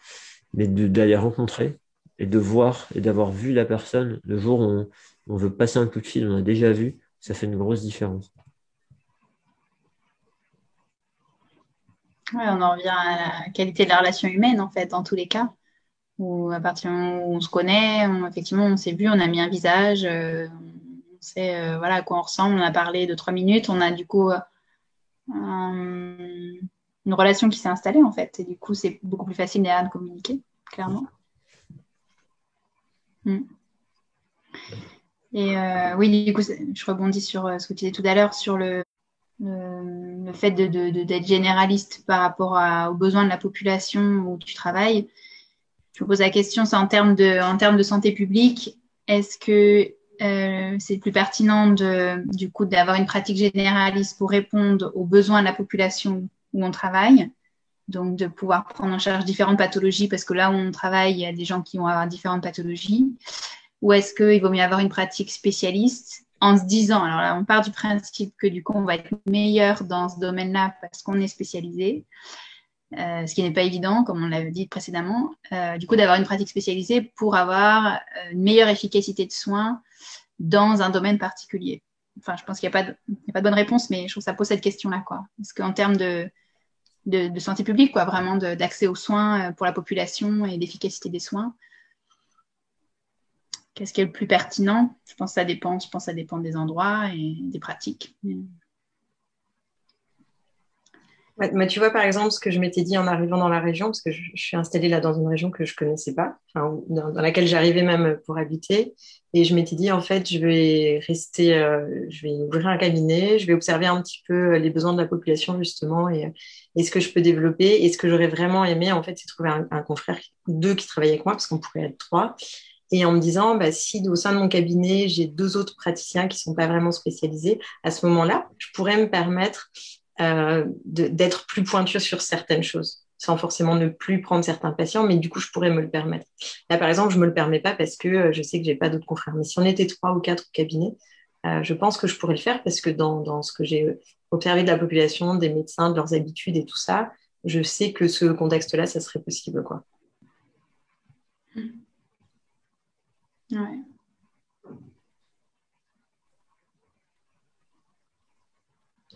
Mais d'aller rencontrer et de voir et d'avoir vu la personne le jour où on, veut passer un coup de fil, on a déjà vu, ça fait une grosse différence. On en revient à la qualité de la relation humaine, en fait, dans tous les cas. Où à partir du moment où on se connaît, effectivement, on s'est vu, on a mis un visage, euh, sait euh, voilà, à quoi on ressemble. On a parlé de trois minutes. On a du coup euh, une relation qui s'est installée en fait. Et du coup, c'est beaucoup plus facile derrière de communiquer, clairement. Hmm. Et euh, oui, du coup, je rebondis sur ce que tu disais tout à l'heure sur le, le, fait d'être de, généraliste par rapport aux besoins de la population où tu travailles. Je me pose la question, c'est en termes de, en termes de santé publique, est-ce que euh, c'est plus pertinent de, du coup d'avoir une pratique généraliste pour répondre aux besoins de la population où on travaille. Donc de pouvoir prendre en charge différentes pathologies parce que là où on travaille, il y a des gens qui vont avoir différentes pathologies. Ou est-ce qu'il vaut mieux avoir une pratique spécialiste en se disant, alors là on part du principe que du coup on va être meilleur dans ce domaine-là parce qu'on est spécialisé. Euh, ce qui n'est pas évident, comme on l'avait dit précédemment, euh, du coup d'avoir une pratique spécialisée pour avoir une meilleure efficacité de soins dans un domaine particulier Enfin, je pense qu'il n'y a, a pas de bonne réponse, mais je trouve que ça pose cette question-là. Quoi. Parce qu'en termes de, de, santé publique, quoi, vraiment d'accès aux soins euh, pour la population et d'efficacité des soins, qu'est-ce qui est le plus pertinent? Je pense que ça dépend. Je pense ça dépend des endroits et des pratiques. Tu vois, par exemple, ce que je m'étais dit en arrivant dans la région, parce que je, suis installée là dans une région que je connaissais pas, dans, laquelle j'arrivais même pour habiter. Et je m'étais dit, en fait, je vais rester, euh, je vais ouvrir un cabinet, je vais observer un petit peu les besoins de la population, justement, et, ce que je peux développer. Et ce que j'aurais vraiment aimé, en fait, c'est trouver un, confrère, deux qui travaillent avec moi, parce qu'on pourrait être trois. Et en me disant, bah, si au sein de mon cabinet, j'ai deux autres praticiens qui ne sont pas vraiment spécialisés, à ce moment-là, je pourrais me permettre euh, d'être plus pointueux sur certaines choses, sans forcément ne plus prendre certains patients, mais du coup, je pourrais me le permettre. Là, par exemple, je ne me le permets pas parce que euh, je sais que je n'ai pas d'autres confrères. Mais si on était trois ou quatre cabinets, euh, je pense que je pourrais le faire parce que dans ce que j'ai observé de la population, des médecins, de leurs habitudes et tout ça, je sais que ce contexte-là, ça serait possible. Quoi. Ouais.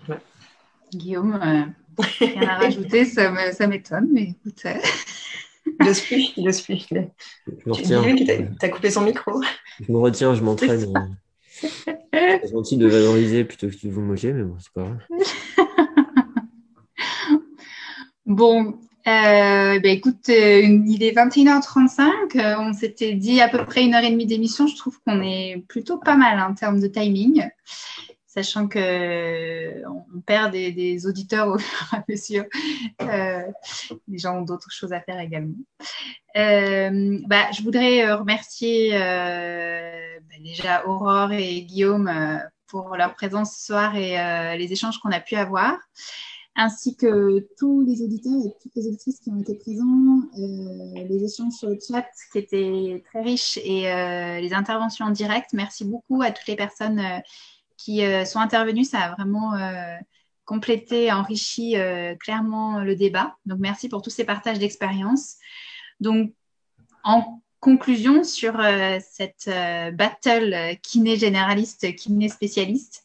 ouais. Guillaume, euh, rien à rajouter, <laughs> ça m'étonne, mais écoute. Euh. <laughs> Le suis, le suis. Tu as coupé son micro. Je me retiens, je m'entraîne. C'est gentil de valoriser plutôt que de vous moquer, mais bon, c'est pas grave. <laughs> bon, euh, ben écoute, euh, il est 21h35. Euh, on s'était dit à peu près une heure et demie d'émission. Je trouve qu'on est plutôt pas mal en termes de timing, sachant que on perd des, auditeurs au <laughs> fur et à mesure. les gens ont d'autres choses à faire également. bah, je voudrais remercier déjà Aurore et Guillaume pour leur présence ce soir et les échanges qu'on a pu avoir ainsi que tous les auditeurs et toutes les auditrices qui ont été présents, euh, les échanges sur le chat qui étaient très riches et euh, les interventions en direct. Merci beaucoup à toutes les personnes euh, qui sont intervenues. Ça a vraiment complété, enrichi clairement le débat. Donc merci pour tous ces partages d'expérience. Donc en conclusion sur cette battle kiné généraliste, kiné spécialiste,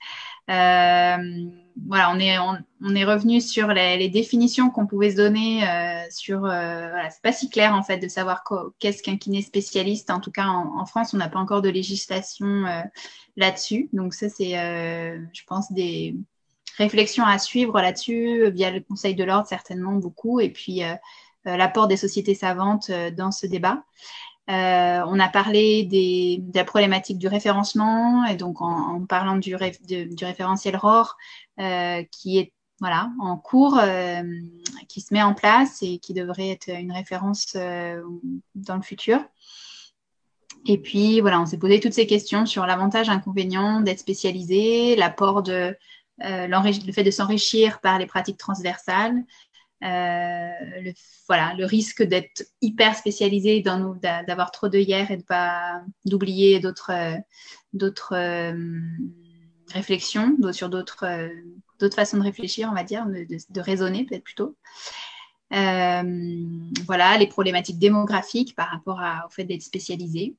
voilà, on est, on, est revenu sur les, définitions qu'on pouvait se donner euh, sur. Euh, voilà, c'est pas si clair en fait de savoir qu'est-ce qu'un kiné spécialiste. En tout cas, en, France, on n'a pas encore de législation euh, là-dessus. Donc ça, c'est, je pense, des réflexions à suivre là-dessus via le Conseil de l'ordre certainement beaucoup, et puis l'apport des sociétés savantes dans ce débat. Euh, on a parlé des, de la problématique du référencement et donc en, parlant du, référentiel ROR euh, qui est en cours, euh, qui se met en place et qui devrait être une référence dans le futur. Et puis voilà, on s'est posé toutes ces questions sur l'avantage, inconvénient d'être spécialisé, l'apport de le fait de s'enrichir par les pratiques transversales, le, voilà, le risque d'être hyper spécialisé, d'avoir trop de hier et de pas d'oublier d'autres d'autres euh, réflexions sur d'autres façons de réfléchir, on va dire, de, raisonner peut-être plutôt. Euh, voilà, les problématiques démographiques par rapport au fait d'être spécialisé.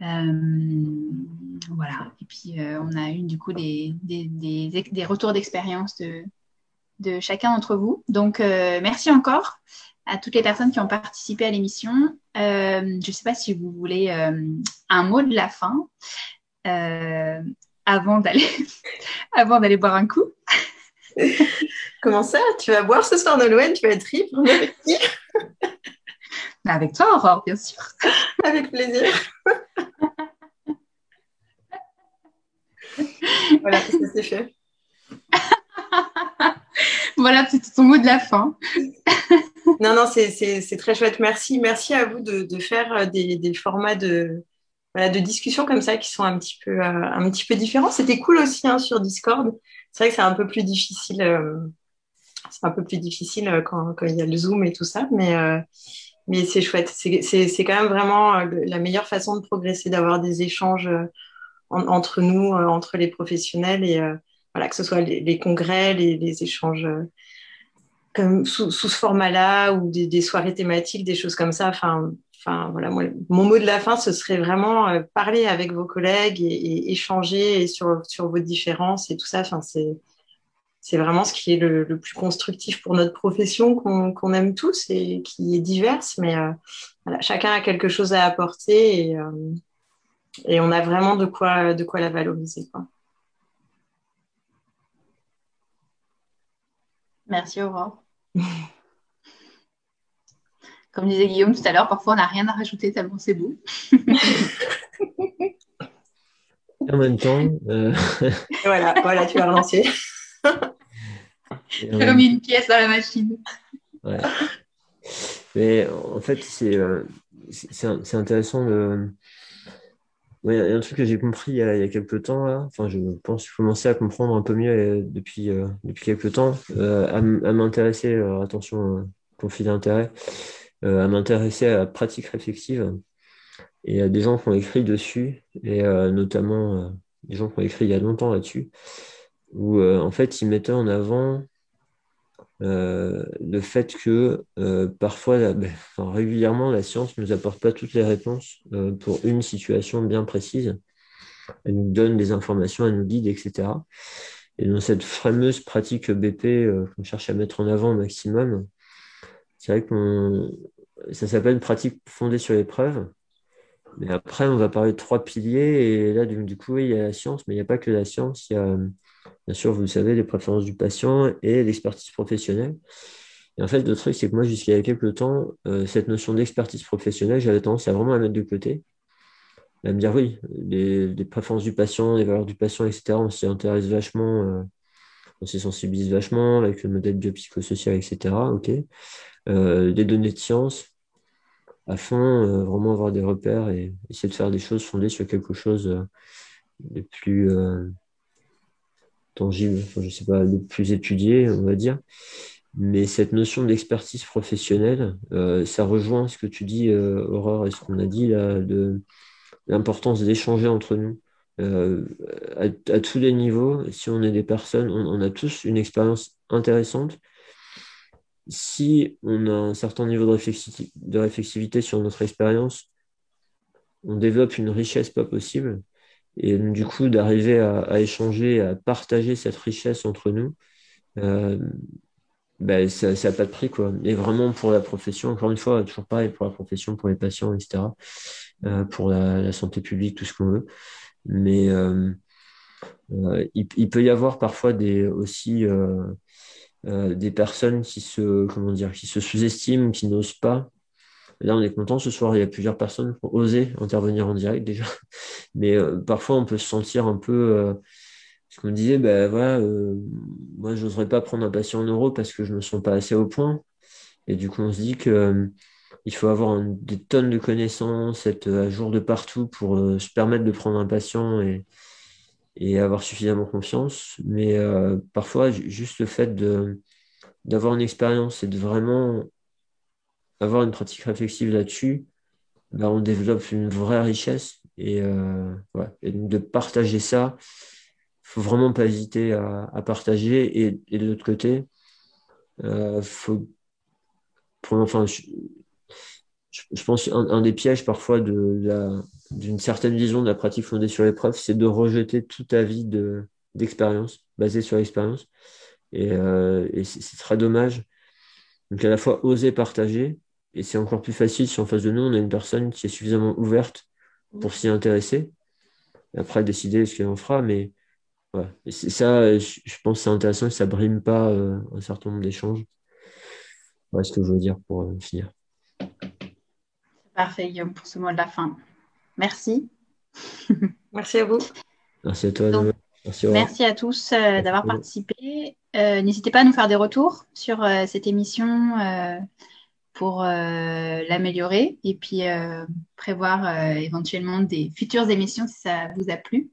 voilà, et puis on a eu du coup des, des, des retours d'expérience de, de chacun d'entre vous. Donc, euh, merci encore à toutes les personnes qui ont participé à l'émission. Euh, je ne sais pas si vous voulez euh, un mot de la fin avant d'aller <laughs> avant d'aller boire un coup. <laughs> Comment ça? Tu vas boire ce soir Nolwenn Tu vas être libre avec qui? <laughs> Avec toi, Aurore, bien sûr. Avec plaisir. voilà, ça c'est fait. Voilà, c'est ton mot de la fin. non, non, c'est très chouette. Merci. Merci à vous de, faire euh, des, formats de, discussion comme ça qui sont un petit peu, euh, différents. C'était cool aussi hein, sur Discord. C'est vrai que c'est un peu plus difficile. Euh, un peu plus difficile quand, il y a le Zoom et tout ça, mais, mais c'est chouette. C'est quand même vraiment la meilleure façon de progresser, d'avoir des échanges entre nous, entre les professionnels et voilà, que ce soit les, congrès, les, échanges euh, comme sous, ce format-là ou des, soirées thématiques, des choses comme ça. Enfin, enfin voilà, mon mot de la fin, ce serait vraiment euh, parler avec vos collègues et, échanger sur, sur vos différences et tout ça. Enfin, c'est c'est vraiment ce qui est le, plus constructif pour notre profession qu'on aime tous et qui est diverse, mais euh, voilà, chacun a quelque chose à apporter et, et on a vraiment de quoi, de quoi la valoriser. Merci Aurore. Comme disait Guillaume tout à l'heure, parfois on n'a rien à rajouter tellement c'est beau. <laughs> en même temps. Euh, voilà, voilà, tu vas relancer. J'ai remis une pièce dans la machine. Ouais. Mais en fait, c'est euh, intéressant de il y a un truc que j'ai compris il y, a, quelques temps, là. enfin je pense commencer à comprendre un peu mieux euh, depuis, euh, depuis quelques temps, euh, à, m'intéresser, attention, conflit d'intérêt, à m'intéresser à la pratique réflexive. Et il y a des gens qui ont écrit dessus, et notamment des gens qui ont écrit il y a longtemps là-dessus, où en fait ils mettaient en avant euh, le fait que euh, parfois, ben, régulièrement, la science ne nous apporte pas toutes les réponses euh, pour une situation bien précise. Elle nous donne des informations, elle nous guide, etc. Et dans cette fameuse pratique BP qu'on cherche à mettre en avant au maximum, c'est vrai que ça s'appelle pratique fondée sur les preuves. Mais après, on va parler de trois piliers. Et là, du, coup, il y a la science, mais il n'y a pas que la science. Il y a, bien sûr, vous le savez, les préférences du patient et l'expertise professionnelle. Et en fait, le truc, c'est que moi, jusqu'à il y a quelques temps, euh, cette notion d'expertise professionnelle, j'avais tendance à vraiment la mettre de côté. À me dire, oui, les, préférences du patient, les valeurs du patient, etc., on s'y intéresse vachement, euh, on s'y sensibilise vachement avec le modèle biopsychosocial, etc. OK. Euh, des données de science, afin vraiment avoir des repères et essayer de faire des choses fondées sur quelque chose de plus euh, tangible, je sais pas, de plus étudié, on va dire. Mais cette notion d'expertise professionnelle, ça rejoint ce que tu dis, Aurore, et ce qu'on a dit là, de l'importance d'échanger entre nous. à, tous les niveaux, si on est des personnes, on a tous une expérience intéressante, si on a un certain niveau de, réflexivité sur notre expérience, on développe une richesse pas possible. Et du coup, d'arriver à, échanger, à partager cette richesse entre nous, ben, ça n'a pas de prix. Quoi. Et vraiment pour la profession, encore une fois, toujours pareil pour la profession, pour les patients, etc., euh, pour la, santé publique, tout ce qu'on veut. Mais euh, il, peut y avoir parfois des, aussi des personnes qui se, qui se sous-estiment, qui n'osent pas. Là, on est content ce soir, il y a plusieurs personnes qui ont osé intervenir en direct déjà. <laughs> Mais euh, parfois, on peut se sentir un peu. Euh, ce qu'on disait, ben voilà, moi, j'oserais pas prendre un patient en euro parce que je me sens pas assez au point. Et du coup, on se dit que il faut avoir des tonnes de connaissances, être à jour de partout pour se permettre de prendre un patient et, et avoir suffisamment confiance. Mais euh, parfois, juste le fait d'avoir une expérience et de vraiment avoir une pratique réflexive là-dessus, bah, on développe une vraie richesse. Et, euh, et de partager ça, faut vraiment pas hésiter à, partager. Et, de l'autre côté, euh, faut, pour, enfin, je, pense un, des pièges parfois de d'une certaine vision de la pratique fondée sur l'épreuve, c'est de rejeter tout avis d'expérience, basé sur l'expérience. Et, euh, c'est très dommage. Donc à la fois oser partager, et c'est encore plus facile si en face de nous, on a une personne qui est suffisamment ouverte pour s'y intéresser. Et après, décider ce qu'elle en fera. Mais ouais. c'est ça, je, pense que c'est intéressant et ça brime pas euh, un certain nombre d'échanges. Voilà ce que je veux dire pour euh, finir. Parfait, Guillaume, pour ce mot de la fin. Merci. <laughs> Merci à vous. Merci à toi. merci, à tous euh, d'avoir participé. Euh, n'hésitez pas à nous faire des retours sur euh, cette émission pour l'améliorer et puis prévoir éventuellement des futures émissions si ça vous a plu.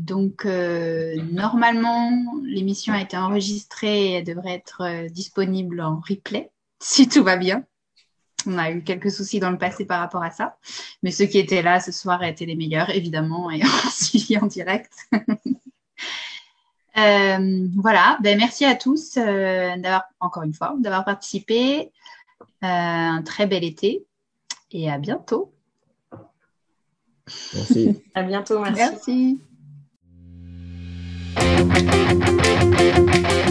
donc, normalement, l'émission a été enregistrée et elle devrait être disponible en replay <laughs> si tout va bien. On a eu quelques soucis dans le passé par rapport à ça. Mais ceux qui étaient là ce soir étaient les meilleurs, évidemment, et <laughs> en suivi en direct. <laughs> Euh, voilà, ben, merci à tous euh, d'avoir, encore une fois, d'avoir participé. Euh, un très bel été et à bientôt. Merci. <laughs> à bientôt, merci. Merci.